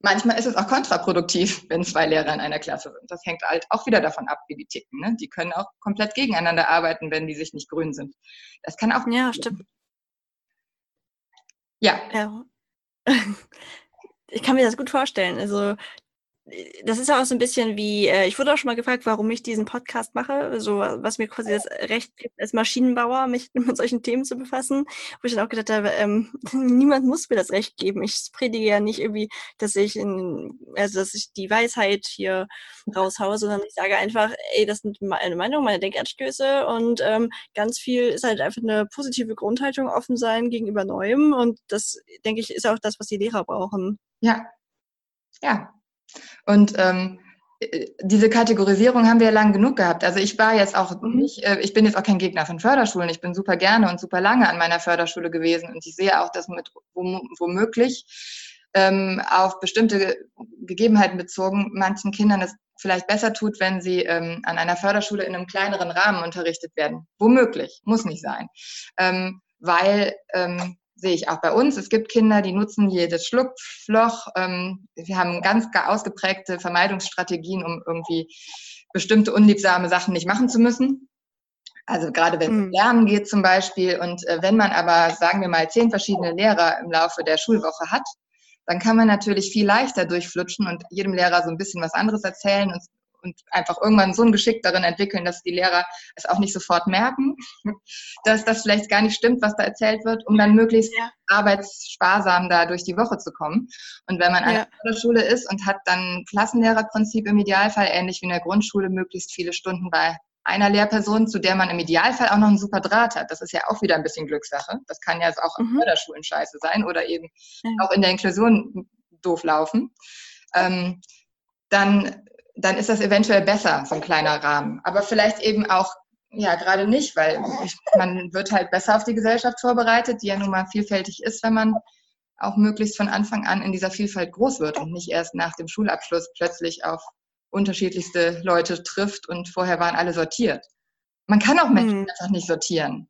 manchmal ist es auch kontraproduktiv, wenn zwei Lehrer in einer Klasse sind. Das hängt halt auch wieder davon ab, wie die ticken. Ne? Die können auch komplett gegeneinander arbeiten, wenn die sich nicht grün sind. Das kann auch. Ja, stimmt. Ja. ja. *laughs* Ich kann mir das gut vorstellen. Also das ist auch so ein bisschen wie, äh, ich wurde auch schon mal gefragt, warum ich diesen Podcast mache, so was mir quasi das Recht gibt, als Maschinenbauer mich *laughs* mit solchen Themen zu befassen, wo ich dann auch gedacht habe, ähm, *laughs* niemand muss mir das Recht geben. Ich predige ja nicht irgendwie, dass ich in, also dass ich die Weisheit hier raushaue, sondern ich sage einfach, ey, das sind meine Meinung, meine Denkanstöße und ähm, ganz viel ist halt einfach eine positive Grundhaltung, offen sein gegenüber Neuem und das, denke ich, ist auch das, was die Lehrer brauchen. Ja, ja, und ähm, äh, diese Kategorisierung haben wir ja lang genug gehabt. Also ich war jetzt auch mhm. nicht, äh, ich bin jetzt auch kein Gegner von Förderschulen. Ich bin super gerne und super lange an meiner Förderschule gewesen und ich sehe auch, dass mit womöglich ähm, auf bestimmte Gegebenheiten bezogen manchen Kindern es vielleicht besser tut, wenn sie ähm, an einer Förderschule in einem kleineren Rahmen unterrichtet werden. Womöglich, muss nicht sein. Ähm, weil ähm, sehe ich auch bei uns. Es gibt Kinder, die nutzen jedes Schlupfloch. Ähm, wir haben ganz ausgeprägte Vermeidungsstrategien, um irgendwie bestimmte unliebsame Sachen nicht machen zu müssen. Also gerade wenn es um mhm. Lernen geht zum Beispiel. Und äh, wenn man aber, sagen wir mal, zehn verschiedene Lehrer im Laufe der Schulwoche hat, dann kann man natürlich viel leichter durchflutschen und jedem Lehrer so ein bisschen was anderes erzählen und und einfach irgendwann so ein Geschick darin entwickeln, dass die Lehrer es auch nicht sofort merken, *laughs* dass das vielleicht gar nicht stimmt, was da erzählt wird, um dann möglichst ja. arbeitssparsam da durch die Woche zu kommen. Und wenn man an ja. der Schule ist und hat dann Klassenlehrerprinzip im Idealfall, ähnlich wie in der Grundschule, möglichst viele Stunden bei einer Lehrperson, zu der man im Idealfall auch noch einen super Draht hat. Das ist ja auch wieder ein bisschen Glückssache. Das kann ja auch mhm. Förderschulen scheiße sein oder eben ja. auch in der Inklusion doof laufen. Ähm, dann dann ist das eventuell besser, so ein kleiner Rahmen. Aber vielleicht eben auch, ja, gerade nicht, weil ich, man wird halt besser auf die Gesellschaft vorbereitet, die ja nun mal vielfältig ist, wenn man auch möglichst von Anfang an in dieser Vielfalt groß wird und nicht erst nach dem Schulabschluss plötzlich auf unterschiedlichste Leute trifft und vorher waren alle sortiert. Man kann auch Menschen mhm. einfach nicht sortieren.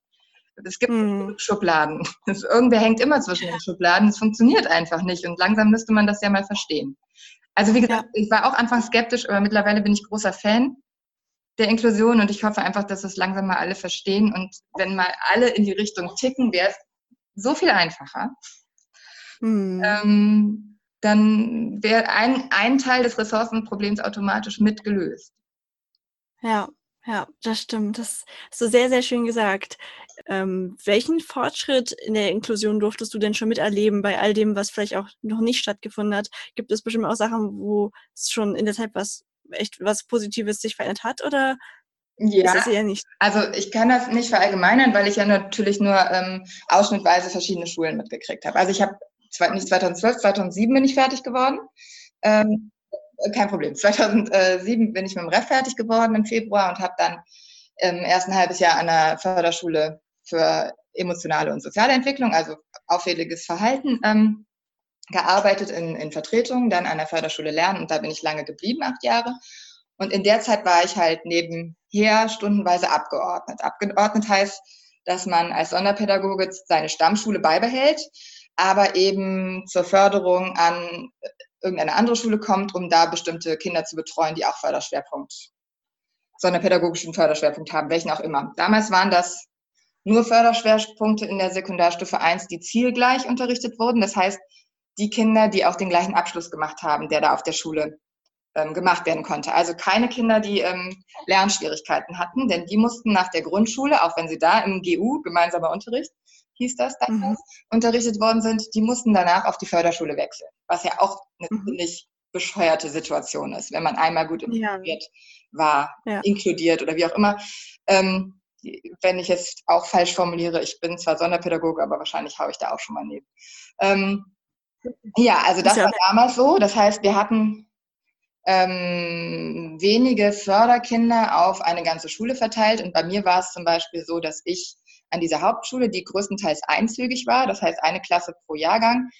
Es gibt mhm. Schubladen. Das, *laughs* irgendwer hängt immer zwischen den Schubladen. Es funktioniert einfach nicht und langsam müsste man das ja mal verstehen. Also wie gesagt, ja. ich war auch anfangs skeptisch, aber mittlerweile bin ich großer Fan der Inklusion und ich hoffe einfach, dass es langsam mal alle verstehen und wenn mal alle in die Richtung ticken, wäre es so viel einfacher. Hm. Ähm, dann wäre ein, ein Teil des Ressourcenproblems automatisch mitgelöst. Ja, ja, das stimmt. Das hast du sehr, sehr schön gesagt. Ähm, welchen Fortschritt in der Inklusion durftest du denn schon miterleben bei all dem, was vielleicht auch noch nicht stattgefunden hat? Gibt es bestimmt auch Sachen, wo es schon in der Zeit was echt was Positives sich verändert hat oder ja? Also ich kann das nicht verallgemeinern, weil ich ja natürlich nur ähm, ausschnittweise verschiedene Schulen mitgekriegt habe. Also ich habe nicht 2012, 2007 bin ich fertig geworden. Ähm, kein Problem. 2007 bin ich mit dem Ref fertig geworden im Februar und habe dann im ersten halbes Jahr an der Förderschule für emotionale und soziale Entwicklung, also auffälliges Verhalten, ähm, gearbeitet in, in Vertretungen, dann an der Förderschule Lernen und da bin ich lange geblieben, acht Jahre. Und in der Zeit war ich halt nebenher stundenweise abgeordnet. Abgeordnet heißt, dass man als Sonderpädagoge seine Stammschule beibehält, aber eben zur Förderung an irgendeine andere Schule kommt, um da bestimmte Kinder zu betreuen, die auch Förderschwerpunkt, sonderpädagogischen Förderschwerpunkt haben, welchen auch immer. Damals waren das nur Förderschwerpunkte in der Sekundarstufe 1, die zielgleich unterrichtet wurden. Das heißt, die Kinder, die auch den gleichen Abschluss gemacht haben, der da auf der Schule ähm, gemacht werden konnte. Also keine Kinder, die ähm, Lernschwierigkeiten hatten, denn die mussten nach der Grundschule, auch wenn sie da im GU, gemeinsamer Unterricht, hieß das damals, mhm. unterrichtet worden sind, die mussten danach auf die Förderschule wechseln, was ja auch eine mhm. ziemlich bescheuerte Situation ist, wenn man einmal gut integriert ja. war, ja. inkludiert oder wie auch immer. Ähm, wenn ich jetzt auch falsch formuliere, ich bin zwar Sonderpädagoge, aber wahrscheinlich haue ich da auch schon mal neben. Ähm, ja, also das war damals so. Das heißt, wir hatten ähm, wenige Förderkinder auf eine ganze Schule verteilt. Und bei mir war es zum Beispiel so, dass ich an dieser Hauptschule, die größtenteils einzügig war, das heißt eine Klasse pro Jahrgang,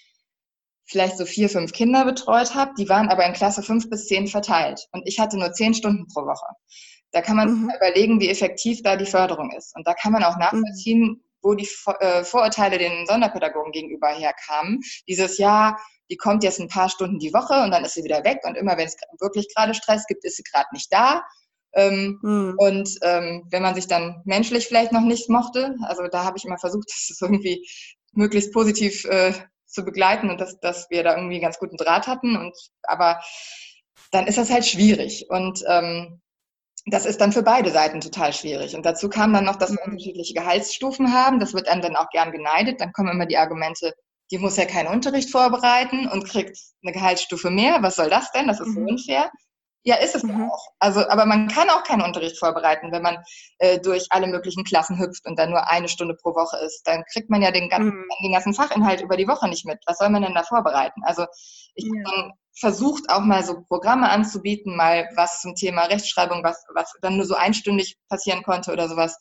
vielleicht so vier, fünf Kinder betreut habe. Die waren aber in Klasse fünf bis zehn verteilt. Und ich hatte nur zehn Stunden pro Woche. Da kann man mhm. überlegen, wie effektiv da die Förderung ist. Und da kann man auch mhm. nachvollziehen, wo die äh, Vorurteile den Sonderpädagogen gegenüber herkamen. Dieses Jahr, die kommt jetzt ein paar Stunden die Woche und dann ist sie wieder weg. Und immer wenn es wirklich gerade Stress gibt, ist sie gerade nicht da. Ähm, mhm. Und ähm, wenn man sich dann menschlich vielleicht noch nicht mochte, also da habe ich immer versucht, *laughs* das irgendwie möglichst positiv äh, zu begleiten und dass, dass wir da irgendwie ganz guten Draht hatten. Und aber dann ist das halt schwierig. Und ähm, das ist dann für beide Seiten total schwierig. Und dazu kam dann noch, dass wir mhm. unterschiedliche Gehaltsstufen haben. Das wird einem dann auch gern geneidet. Dann kommen immer die Argumente, die muss ja keinen Unterricht vorbereiten und kriegt eine Gehaltsstufe mehr. Was soll das denn? Das ist so mhm. unfair. Ja, ist es mhm. auch. Also, aber man kann auch keinen Unterricht vorbereiten, wenn man äh, durch alle möglichen Klassen hüpft und dann nur eine Stunde pro Woche ist. Dann kriegt man ja den ganzen, mhm. den ganzen Fachinhalt über die Woche nicht mit. Was soll man denn da vorbereiten? Also ich ja. habe dann versucht, auch mal so Programme anzubieten, mal was zum Thema Rechtschreibung, was, was dann nur so einstündig passieren konnte oder sowas.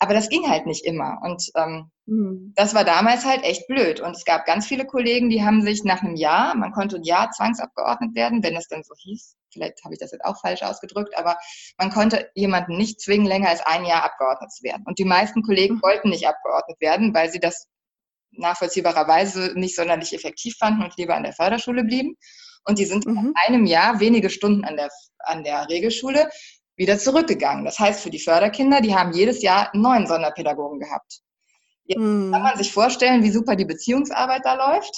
Aber das ging halt nicht immer. Und ähm, mhm. das war damals halt echt blöd. Und es gab ganz viele Kollegen, die haben sich nach einem Jahr, man konnte ein Jahr zwangsabgeordnet werden, wenn es denn so hieß. Vielleicht habe ich das jetzt auch falsch ausgedrückt, aber man konnte jemanden nicht zwingen, länger als ein Jahr abgeordnet zu werden. Und die meisten Kollegen mhm. wollten nicht abgeordnet werden, weil sie das nachvollziehbarerweise nicht sonderlich effektiv fanden und lieber an der Förderschule blieben. Und die sind mhm. in einem Jahr wenige Stunden an der, an der Regelschule wieder zurückgegangen. Das heißt, für die Förderkinder, die haben jedes Jahr einen neuen Sonderpädagogen gehabt. Jetzt mm. kann man sich vorstellen, wie super die Beziehungsarbeit da läuft.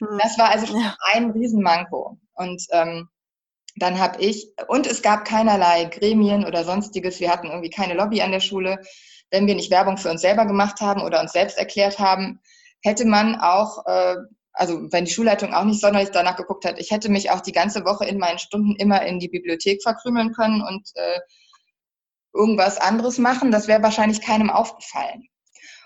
Mm. Das war also schon ein Riesenmanko. Und ähm, dann habe ich, und es gab keinerlei Gremien oder sonstiges, wir hatten irgendwie keine Lobby an der Schule. Wenn wir nicht Werbung für uns selber gemacht haben oder uns selbst erklärt haben, hätte man auch äh, also wenn die Schulleitung auch nicht sonderlich danach geguckt hat, ich hätte mich auch die ganze Woche in meinen Stunden immer in die Bibliothek verkrümeln können und äh, irgendwas anderes machen. Das wäre wahrscheinlich keinem aufgefallen.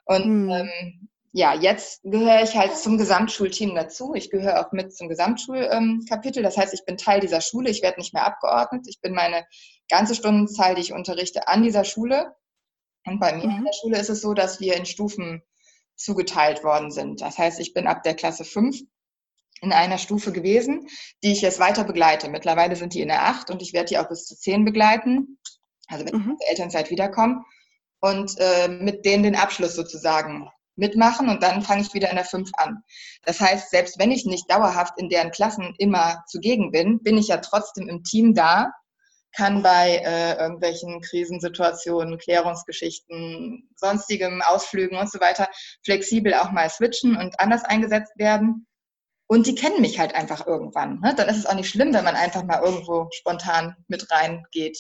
Und hm. ähm, ja, jetzt gehöre ich halt zum Gesamtschulteam dazu. Ich gehöre auch mit zum Gesamtschulkapitel. Das heißt, ich bin Teil dieser Schule. Ich werde nicht mehr abgeordnet. Ich bin meine ganze Stundenzahl, die ich unterrichte, an dieser Schule. Und bei mir mhm. in der Schule ist es so, dass wir in Stufen zugeteilt worden sind. Das heißt, ich bin ab der Klasse 5 in einer Stufe gewesen, die ich jetzt weiter begleite. Mittlerweile sind die in der 8 und ich werde die auch bis zu 10 begleiten, also wenn mhm. ich aus der Elternzeit wiederkomme und äh, mit denen den Abschluss sozusagen mitmachen und dann fange ich wieder in der 5 an. Das heißt, selbst wenn ich nicht dauerhaft in deren Klassen immer zugegen bin, bin ich ja trotzdem im Team da kann bei äh, irgendwelchen Krisensituationen, Klärungsgeschichten, sonstigem Ausflügen und so weiter flexibel auch mal switchen und anders eingesetzt werden. Und die kennen mich halt einfach irgendwann. Ne? Dann ist es auch nicht schlimm, wenn man einfach mal irgendwo spontan mit reingeht.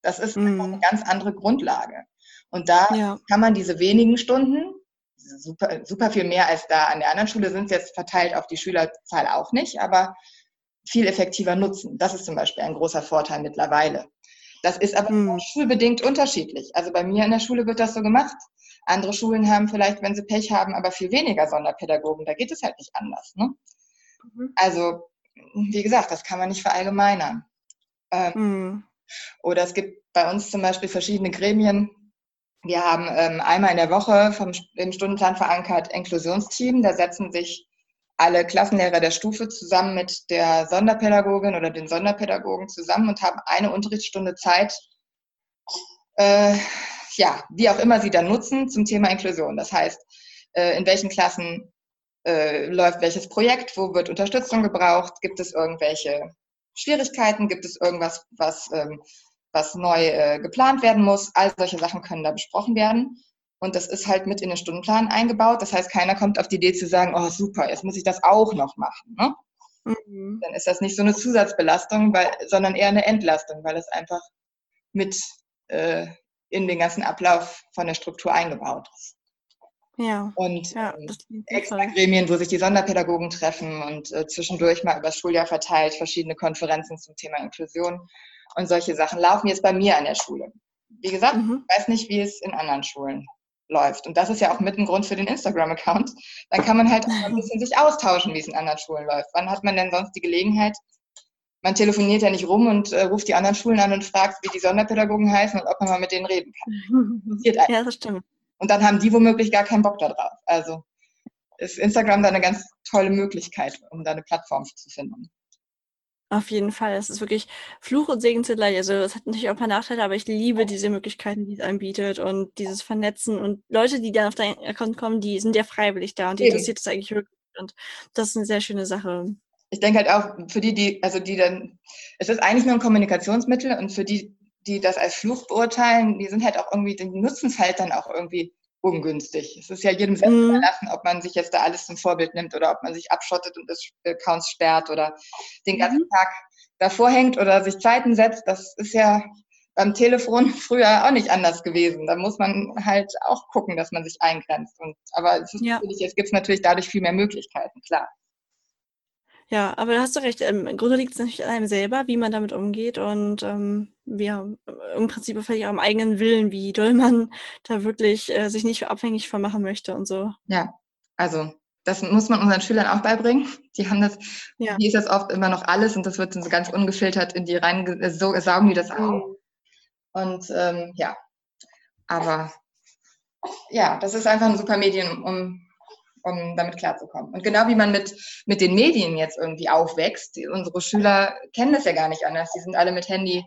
Das ist mm. eine ganz andere Grundlage. Und da ja. kann man diese wenigen Stunden, super, super viel mehr als da an der anderen Schule sind jetzt verteilt auf die Schülerzahl auch nicht, aber viel effektiver nutzen. Das ist zum Beispiel ein großer Vorteil mittlerweile. Das ist aber mhm. schulbedingt unterschiedlich. Also bei mir in der Schule wird das so gemacht. Andere Schulen haben vielleicht, wenn sie Pech haben, aber viel weniger Sonderpädagogen. Da geht es halt nicht anders. Ne? Mhm. Also, wie gesagt, das kann man nicht verallgemeinern. Ähm, mhm. Oder es gibt bei uns zum Beispiel verschiedene Gremien. Wir haben ähm, einmal in der Woche vom, im Stundenplan verankert Inklusionsteam. Da setzen sich alle Klassenlehrer der Stufe zusammen mit der Sonderpädagogin oder den Sonderpädagogen zusammen und haben eine Unterrichtsstunde Zeit, äh, ja, wie auch immer sie dann nutzen zum Thema Inklusion. Das heißt, äh, in welchen Klassen äh, läuft welches Projekt, wo wird Unterstützung gebraucht, gibt es irgendwelche Schwierigkeiten, gibt es irgendwas, was, ähm, was neu äh, geplant werden muss. All solche Sachen können da besprochen werden. Und das ist halt mit in den Stundenplan eingebaut. Das heißt, keiner kommt auf die Idee zu sagen, oh super, jetzt muss ich das auch noch machen. Ne? Mhm. Dann ist das nicht so eine Zusatzbelastung, weil, sondern eher eine Entlastung, weil es einfach mit äh, in den ganzen Ablauf von der Struktur eingebaut ist. Ja. Und ja, ähm, extra Gremien, wo sich die Sonderpädagogen treffen und äh, zwischendurch mal über das Schuljahr verteilt verschiedene Konferenzen zum Thema Inklusion und solche Sachen laufen jetzt bei mir an der Schule. Wie gesagt, mhm. ich weiß nicht, wie es in anderen Schulen läuft. Und das ist ja auch mit ein Grund für den Instagram-Account. Dann kann man halt auch ein bisschen sich austauschen, wie es in anderen Schulen läuft. Wann hat man denn sonst die Gelegenheit? Man telefoniert ja nicht rum und äh, ruft die anderen Schulen an und fragt, wie die Sonderpädagogen heißen und ob man mal mit denen reden kann. *laughs* ja, das stimmt. Und dann haben die womöglich gar keinen Bock darauf. Also ist Instagram da eine ganz tolle Möglichkeit, um da eine Plattform zu finden. Auf jeden Fall. Es ist wirklich Fluch und Segen zugleich. Also es hat natürlich auch ein paar Nachteile, aber ich liebe diese Möglichkeiten, die es anbietet und dieses Vernetzen und Leute, die dann auf deinen Account kommen, die sind ja freiwillig da und die interessiert das eigentlich wirklich. Und das ist eine sehr schöne Sache. Ich denke halt auch für die, die, also die dann, es ist eigentlich nur ein Kommunikationsmittel und für die, die das als Fluch beurteilen, die sind halt auch irgendwie, die nutzen es halt dann auch irgendwie ungünstig. Es ist ja jedem selbst mhm. überlassen, ob man sich jetzt da alles zum Vorbild nimmt oder ob man sich abschottet und das Accounts sperrt oder den ganzen mhm. Tag davor hängt oder sich Zeiten setzt. Das ist ja beim Telefon *laughs* früher auch nicht anders gewesen. Da muss man halt auch gucken, dass man sich eingrenzt. Und, aber es, ist ja. es gibt natürlich dadurch viel mehr Möglichkeiten, klar. Ja, aber da hast du recht. Ähm, Im Grunde liegt es natürlich an einem selber, wie man damit umgeht und ähm, ja, im Prinzip vielleicht auch am eigenen Willen, wie doll man *laughs* da wirklich äh, sich nicht abhängig von machen möchte und so. Ja, also das muss man unseren Schülern auch beibringen. Die haben das, ja. die ist das oft immer noch alles und das wird so ganz ungefiltert in die rein, äh, so saugen die das auf. Und ähm, ja, aber ja, das ist einfach ein super Medium, um um damit klarzukommen. Und genau wie man mit, mit den Medien jetzt irgendwie aufwächst, unsere Schüler kennen das ja gar nicht anders. Die sind alle mit Handy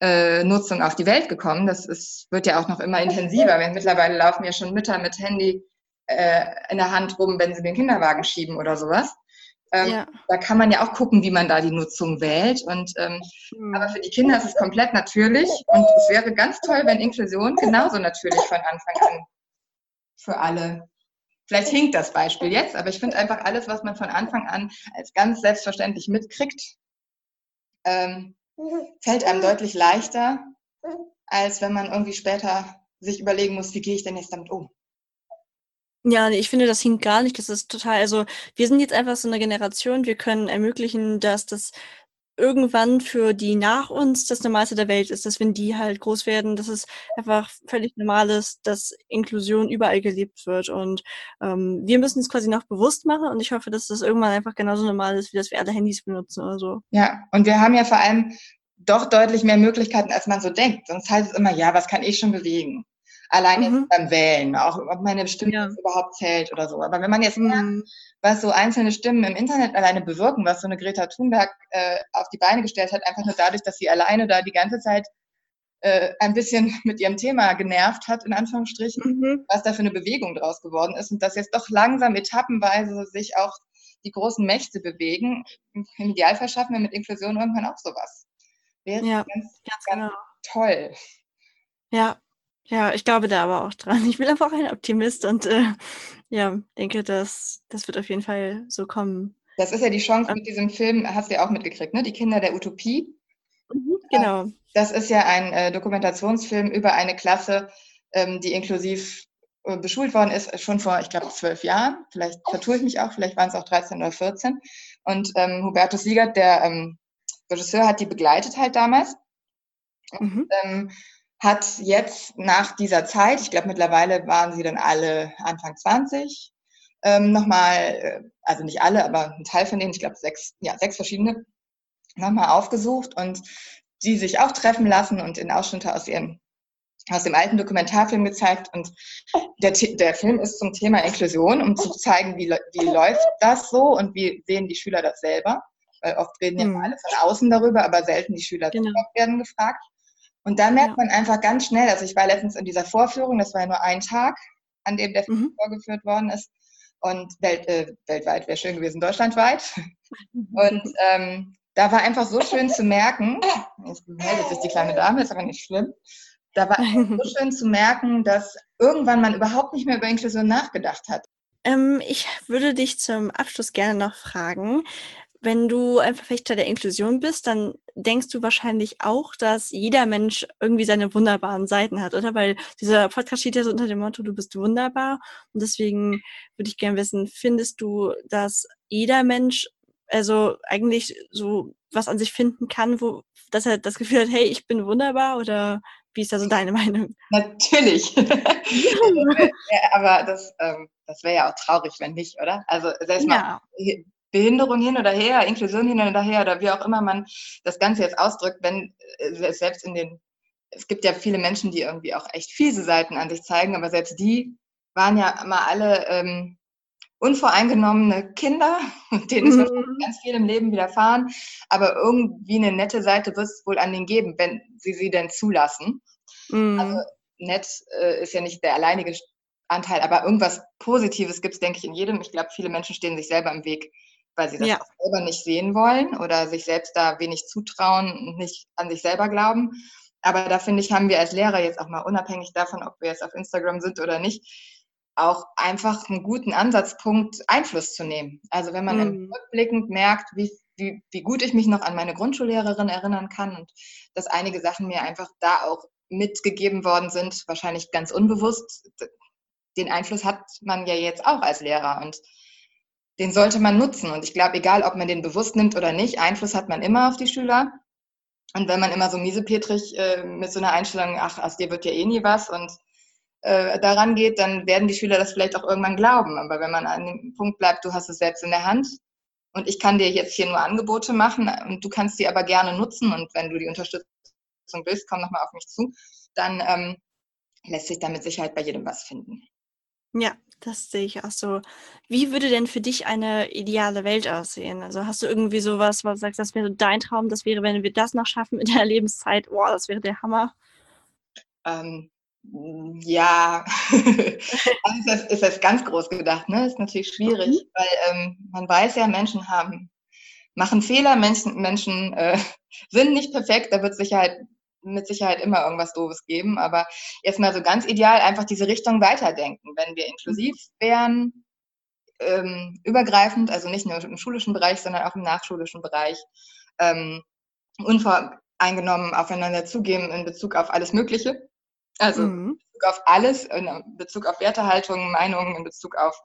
äh, Nutzung auf die Welt gekommen. Das ist, wird ja auch noch immer intensiver. Mittlerweile laufen ja schon Mütter mit Handy äh, in der Hand rum, wenn sie den Kinderwagen schieben oder sowas. Ähm, ja. Da kann man ja auch gucken, wie man da die Nutzung wählt. Und ähm, mhm. aber für die Kinder ist es komplett natürlich. Und es wäre ganz toll, wenn Inklusion genauso natürlich von Anfang an für alle Vielleicht hinkt das Beispiel jetzt, aber ich finde einfach alles, was man von Anfang an als ganz selbstverständlich mitkriegt, ähm, fällt einem deutlich leichter, als wenn man irgendwie später sich überlegen muss, wie gehe ich denn jetzt damit um. Ja, ich finde, das hinkt gar nicht. Das ist total, also wir sind jetzt einfach so eine Generation, wir können ermöglichen, dass das irgendwann für die nach uns das Normalste der Welt ist, dass wenn die halt groß werden, dass es einfach völlig normal ist, dass Inklusion überall gelebt wird. Und ähm, wir müssen es quasi noch bewusst machen und ich hoffe, dass das irgendwann einfach genauso normal ist, wie dass wir alle Handys benutzen oder so. Ja, und wir haben ja vor allem doch deutlich mehr Möglichkeiten, als man so denkt. Sonst heißt es immer, ja, was kann ich schon bewegen? Allein mhm. jetzt beim Wählen, auch ob meine Stimme ja. überhaupt zählt oder so. Aber wenn man jetzt merkt, mhm. was so einzelne Stimmen im Internet alleine bewirken, was so eine Greta Thunberg äh, auf die Beine gestellt hat, einfach nur dadurch, dass sie alleine da die ganze Zeit äh, ein bisschen *laughs* mit ihrem Thema genervt hat, in Anführungsstrichen, mhm. was da für eine Bewegung draus geworden ist und dass jetzt doch langsam etappenweise sich auch die großen Mächte bewegen. Im Idealfall schaffen wir mit Inklusion irgendwann auch sowas. Wäre ja, ganz, ganz, ganz genau. toll. Ja, ja, ich glaube da aber auch dran. Ich bin einfach ein Optimist und äh, ja, denke, dass das wird auf jeden Fall so kommen. Das ist ja die Chance mit diesem Film, hast du ja auch mitgekriegt, ne? Die Kinder der Utopie. Mhm, genau. Das ist ja ein äh, Dokumentationsfilm über eine Klasse, ähm, die inklusiv äh, beschult worden ist, schon vor, ich glaube, zwölf Jahren. Vielleicht vertue ich mich auch, vielleicht waren es auch 13 oder 14. Und ähm, Hubertus Siegert, der ähm, Regisseur, hat die begleitet halt damals. Mhm. Und, ähm, hat jetzt nach dieser Zeit, ich glaube mittlerweile waren sie dann alle Anfang 20, ähm, nochmal, äh, also nicht alle, aber ein Teil von denen, ich glaube sechs, ja, sechs verschiedene, nochmal aufgesucht und die sich auch treffen lassen und in Ausschnitte aus ihren aus dem alten Dokumentarfilm gezeigt und der, der Film ist zum Thema Inklusion, um zu zeigen, wie, wie läuft das so und wie sehen die Schüler das selber. Weil oft reden ja mhm. alle von außen darüber, aber selten die Schüler genau. werden gefragt. Und da merkt ja. man einfach ganz schnell, also ich war letztens in dieser Vorführung, das war ja nur ein Tag, an dem der Film mhm. vorgeführt worden ist. Und Welt, äh, weltweit wäre schön gewesen, deutschlandweit. Und ähm, da war einfach so schön zu merken, jetzt meldet sich die kleine Dame, ist aber nicht schlimm. Da war so *laughs* schön zu merken, dass irgendwann man überhaupt nicht mehr über Inklusion nachgedacht hat. Ähm, ich würde dich zum Abschluss gerne noch fragen, wenn du ein Verfechter der Inklusion bist, dann denkst du wahrscheinlich auch, dass jeder Mensch irgendwie seine wunderbaren Seiten hat, oder? Weil dieser Podcast steht ja so unter dem Motto, du bist wunderbar. Und deswegen würde ich gerne wissen, findest du, dass jeder Mensch also eigentlich so was an sich finden kann, wo dass er das Gefühl hat, hey, ich bin wunderbar oder wie ist da so deine *laughs* Meinung? Natürlich. *laughs* aber das, ähm, das wäre ja auch traurig, wenn nicht, oder? Also selbst ja. mal Behinderung hin oder her, Inklusion hin oder her oder wie auch immer man das Ganze jetzt ausdrückt, wenn äh, selbst in den, es gibt ja viele Menschen, die irgendwie auch echt fiese Seiten an sich zeigen, aber selbst die waren ja immer alle ähm, unvoreingenommene Kinder, *laughs* denen ist mhm. ganz viel im Leben widerfahren, aber irgendwie eine nette Seite wird es wohl an denen geben, wenn sie sie denn zulassen. Mhm. Also nett äh, ist ja nicht der alleinige Anteil, aber irgendwas Positives gibt es, denke ich, in jedem. Ich glaube, viele Menschen stehen sich selber im Weg weil sie das ja. selber nicht sehen wollen oder sich selbst da wenig zutrauen und nicht an sich selber glauben. Aber da finde ich, haben wir als Lehrer jetzt auch mal unabhängig davon, ob wir jetzt auf Instagram sind oder nicht, auch einfach einen guten Ansatzpunkt, Einfluss zu nehmen. Also wenn man mhm. rückblickend merkt, wie, wie, wie gut ich mich noch an meine Grundschullehrerin erinnern kann und dass einige Sachen mir einfach da auch mitgegeben worden sind, wahrscheinlich ganz unbewusst. Den Einfluss hat man ja jetzt auch als Lehrer und den sollte man nutzen. Und ich glaube, egal, ob man den bewusst nimmt oder nicht, Einfluss hat man immer auf die Schüler. Und wenn man immer so miesepetrig äh, mit so einer Einstellung, ach, aus dir wird ja eh nie was und äh, daran geht, dann werden die Schüler das vielleicht auch irgendwann glauben. Aber wenn man an dem Punkt bleibt, du hast es selbst in der Hand und ich kann dir jetzt hier nur Angebote machen und du kannst die aber gerne nutzen und wenn du die Unterstützung willst, komm nochmal auf mich zu, dann ähm, lässt sich da mit Sicherheit bei jedem was finden. Ja, das sehe ich auch so. Wie würde denn für dich eine ideale Welt aussehen? Also hast du irgendwie sowas, was du sagst, das wäre dein Traum, das wäre, wenn wir das noch schaffen in der *laughs* Lebenszeit, boah, das wäre der Hammer. Ähm, ja, *laughs* also ist, das, ist das ganz groß gedacht, ne? Ist natürlich schwierig, mhm. weil ähm, man weiß ja, Menschen haben, machen Fehler, Menschen, Menschen äh, *laughs* sind nicht perfekt, da wird Sicherheit mit Sicherheit immer irgendwas Doofes geben, aber jetzt mal so ganz ideal einfach diese Richtung weiterdenken. Wenn wir inklusiv wären, ähm, übergreifend, also nicht nur im schulischen Bereich, sondern auch im nachschulischen Bereich, ähm, unvoreingenommen aufeinander zugehen in Bezug auf alles Mögliche. Also mhm. in Bezug auf alles, in Bezug auf Wertehaltungen, Meinungen, in Bezug auf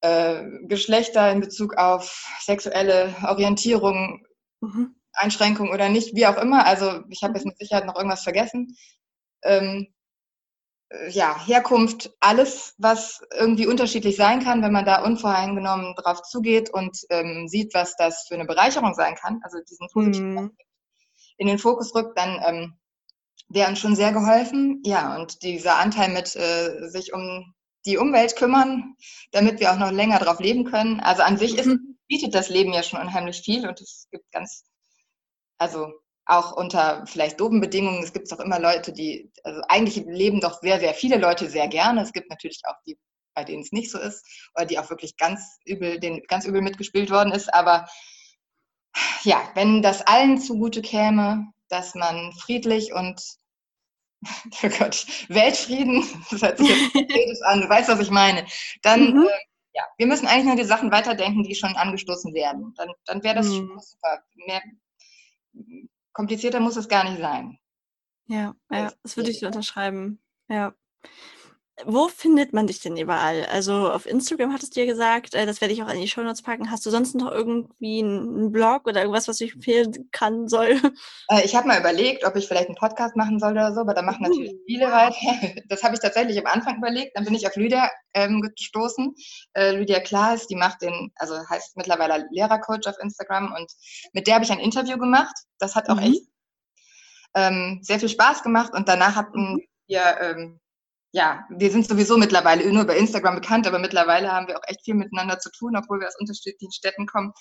äh, Geschlechter, in Bezug auf sexuelle Orientierung, mhm. Einschränkung oder nicht, wie auch immer. Also ich habe jetzt mit Sicherheit noch irgendwas vergessen. Ähm, äh, ja, Herkunft, alles, was irgendwie unterschiedlich sein kann, wenn man da unvoreingenommen drauf zugeht und ähm, sieht, was das für eine Bereicherung sein kann, also diesen positiven mhm. in den Fokus rückt, dann ähm, wäre uns schon sehr geholfen. Ja, und dieser Anteil mit äh, sich um die Umwelt kümmern, damit wir auch noch länger drauf leben können. Also an sich ist, mhm. bietet das Leben ja schon unheimlich viel und es gibt ganz also auch unter vielleicht doofen Bedingungen. Es gibt auch immer Leute, die, also eigentlich leben doch sehr, sehr viele Leute sehr gerne. Es gibt natürlich auch die, bei denen es nicht so ist oder die auch wirklich ganz übel, denen ganz übel mitgespielt worden ist. Aber ja, wenn das allen zugute käme, dass man friedlich und *laughs* oh Gott, Weltfrieden, *laughs* das hört sich jetzt an, du weißt, was ich meine, dann mhm. äh, ja, wir müssen eigentlich nur die Sachen weiterdenken, die schon angestoßen werden. Dann, dann wäre das mhm. schon super. Mehr, komplizierter muss es gar nicht sein. Ja, ja, das würde ich unterschreiben. Ja. Wo findet man dich denn überall? Also auf Instagram hattest du ja gesagt, äh, das werde ich auch in die Show Notes packen. Hast du sonst noch irgendwie einen Blog oder irgendwas, was ich empfehlen kann, soll? Äh, ich habe mal überlegt, ob ich vielleicht einen Podcast machen soll oder so, aber da machen natürlich uh. viele weiter. *laughs* Das habe ich tatsächlich am Anfang überlegt. Dann bin ich auf Lydia ähm, gestoßen. Äh, Lydia Klaas, die macht den, also heißt mittlerweile Lehrercoach auf Instagram und mit der habe ich ein Interview gemacht. Das hat auch mhm. echt ähm, sehr viel Spaß gemacht und danach hatten mhm. wir ähm, ja, wir sind sowieso mittlerweile nur über Instagram bekannt, aber mittlerweile haben wir auch echt viel miteinander zu tun, obwohl wir aus unterschiedlichen Städten kommen.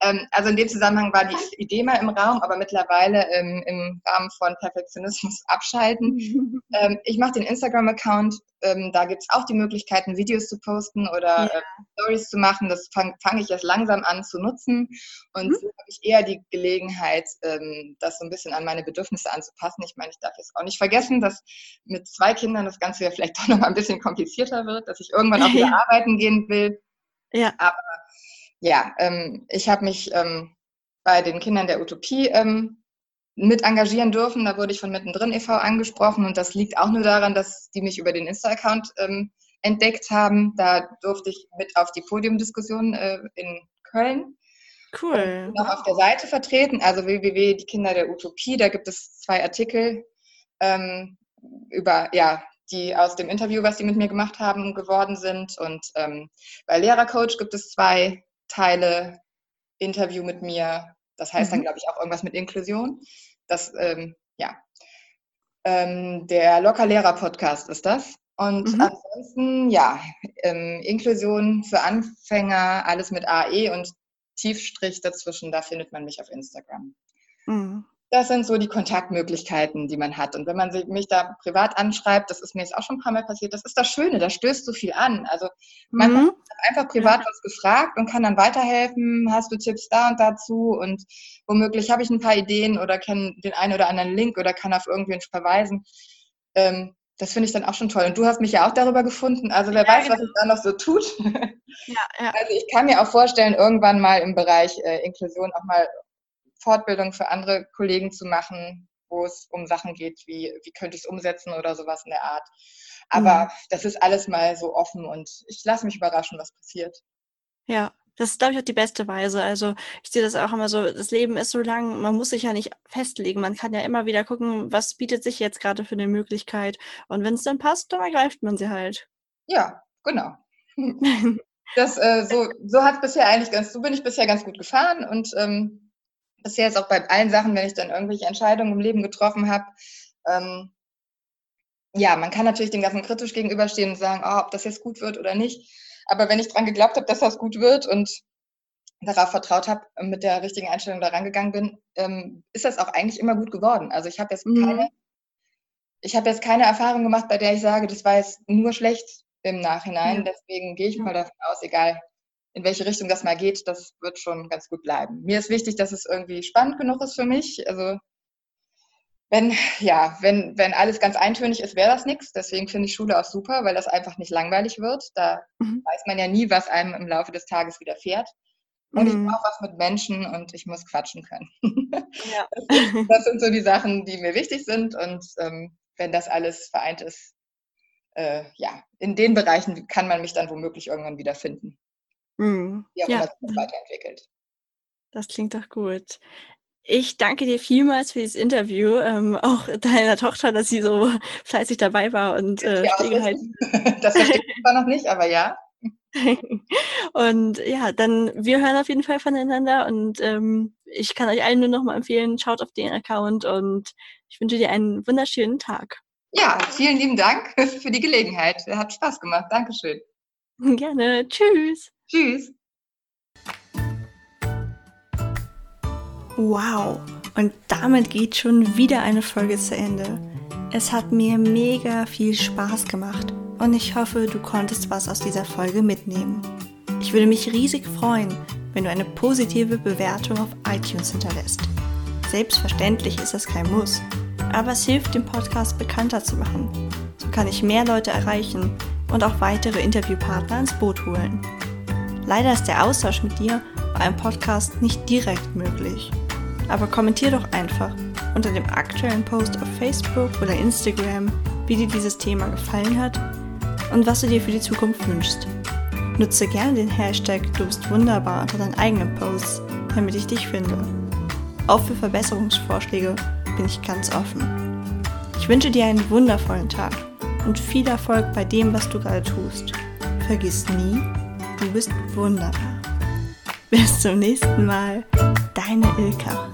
Ähm, also in dem Zusammenhang war die Idee mal im Raum, aber mittlerweile ähm, im Rahmen von Perfektionismus abschalten. *laughs* ähm, ich mache den Instagram-Account ähm, da gibt es auch die Möglichkeiten, Videos zu posten oder ja. äh, Stories zu machen. Das fange fang ich jetzt langsam an zu nutzen. Und mhm. so habe ich eher die Gelegenheit, ähm, das so ein bisschen an meine Bedürfnisse anzupassen. Ich meine, ich darf jetzt auch nicht vergessen, dass mit zwei Kindern das Ganze ja vielleicht *laughs* doch noch ein bisschen komplizierter wird, dass ich irgendwann auch *laughs* wieder ja. arbeiten gehen will. Ja. Aber ja, ähm, ich habe mich ähm, bei den Kindern der Utopie ähm, mit engagieren dürfen. Da wurde ich von Mittendrin e.V. angesprochen und das liegt auch nur daran, dass die mich über den Insta-Account ähm, entdeckt haben. Da durfte ich mit auf die Podiumdiskussion äh, in Köln. Cool. Noch auf der Seite vertreten, also www. Die Kinder der Utopie. Da gibt es zwei Artikel ähm, über, ja, die aus dem Interview, was sie mit mir gemacht haben, geworden sind. Und ähm, bei Lehrercoach gibt es zwei Teile Interview mit mir. Das heißt mhm. dann, glaube ich, auch irgendwas mit Inklusion. Das, ähm, ja. Ähm, der Lockerlehrer-Podcast ist das. Und mhm. ansonsten, ja, ähm, Inklusion für Anfänger, alles mit AE und Tiefstrich dazwischen, da findet man mich auf Instagram. Mhm das sind so die Kontaktmöglichkeiten, die man hat. Und wenn man mich da privat anschreibt, das ist mir jetzt auch schon ein paar Mal passiert, das ist das Schöne, da stößt so viel an. Also man mhm. hat einfach privat was gefragt und kann dann weiterhelfen. Hast du Tipps da und dazu? Und womöglich habe ich ein paar Ideen oder kenne den einen oder anderen Link oder kann auf irgendwen verweisen. Ähm, das finde ich dann auch schon toll. Und du hast mich ja auch darüber gefunden. Also wer ja, weiß, genau. was es da noch so tut. Ja, ja. Also ich kann mir auch vorstellen, irgendwann mal im Bereich äh, Inklusion auch mal Fortbildung für andere Kollegen zu machen, wo es um Sachen geht, wie, wie könnte ich es umsetzen oder sowas in der Art. Aber mhm. das ist alles mal so offen und ich lasse mich überraschen, was passiert. Ja, das ist, glaube ich, auch die beste Weise. Also ich sehe das auch immer so, das Leben ist so lang, man muss sich ja nicht festlegen. Man kann ja immer wieder gucken, was bietet sich jetzt gerade für eine Möglichkeit. Und wenn es dann passt, dann ergreift man sie halt. Ja, genau. *laughs* Das, äh, so so hat bisher eigentlich ganz, so bin ich bisher ganz gut gefahren und ähm, bisher jetzt auch bei allen Sachen, wenn ich dann irgendwelche Entscheidungen im Leben getroffen habe, ähm, ja, man kann natürlich dem Ganzen kritisch gegenüberstehen und sagen, oh, ob das jetzt gut wird oder nicht. Aber wenn ich dran geglaubt habe, dass das gut wird und darauf vertraut habe, mit der richtigen Einstellung da rangegangen bin, ähm, ist das auch eigentlich immer gut geworden. Also ich habe jetzt mhm. keine, ich habe jetzt keine Erfahrung gemacht, bei der ich sage, das war jetzt nur schlecht im Nachhinein. Ja. Deswegen gehe ich mal davon aus, egal in welche Richtung das mal geht, das wird schon ganz gut bleiben. Mir ist wichtig, dass es irgendwie spannend genug ist für mich. Also wenn, ja, wenn, wenn alles ganz eintönig ist, wäre das nichts. Deswegen finde ich Schule auch super, weil das einfach nicht langweilig wird. Da mhm. weiß man ja nie, was einem im Laufe des Tages widerfährt. Und mhm. ich brauche was mit Menschen und ich muss quatschen können. *laughs* Ja. Das, sind so die Sachen, die mir wichtig sind. Und ähm, wenn das alles vereint ist, äh, ja, in den Bereichen kann man mich dann womöglich irgendwann wieder finden. Mhm. Wie auch ja. immer sich weiterentwickelt. Das klingt doch gut. Ich danke dir vielmals für dieses Interview, ähm, auch *laughs* deiner Tochter, dass sie so fleißig dabei war und äh, stillgehalten. Das *laughs* verstehe ich zwar noch nicht, aber ja. *laughs* und ja, dann wir hören auf jeden Fall voneinander und ähm, ich kann euch allen nur noch mal empfehlen, schaut auf den Account und ich wünsche dir einen wunderschönen Tag. Ja, vielen lieben Dank für die Gelegenheit. Hat Spaß gemacht. Dankeschön. Gerne. Tschüss. Tschüss. Wow, und damit geht schon wieder eine Folge zu Ende. Es hat mir mega viel Spaß gemacht und ich hoffe, du konntest was aus dieser Folge mitnehmen. Ich würde mich riesig freuen, wenn du eine positive Bewertung auf iTunes hinterlässt. Selbstverständlich ist das kein Muss, aber es hilft, den Podcast bekannter zu machen. So kann ich mehr Leute erreichen und auch weitere Interviewpartner ins Boot holen. Leider ist der Austausch mit dir bei einem Podcast nicht direkt möglich. Aber kommentier doch einfach unter dem aktuellen Post auf Facebook oder Instagram, wie dir dieses Thema gefallen hat und was du dir für die Zukunft wünschst. Nutze gerne den Hashtag Du bist wunderbar unter deinen eigenen Posts, damit ich dich finde. Auch für Verbesserungsvorschläge bin ich ganz offen. Ich wünsche dir einen wundervollen Tag und viel Erfolg bei dem, was du gerade tust. Vergiss nie, Du bist wunderbar. Bis zum nächsten Mal. Deine Ilka.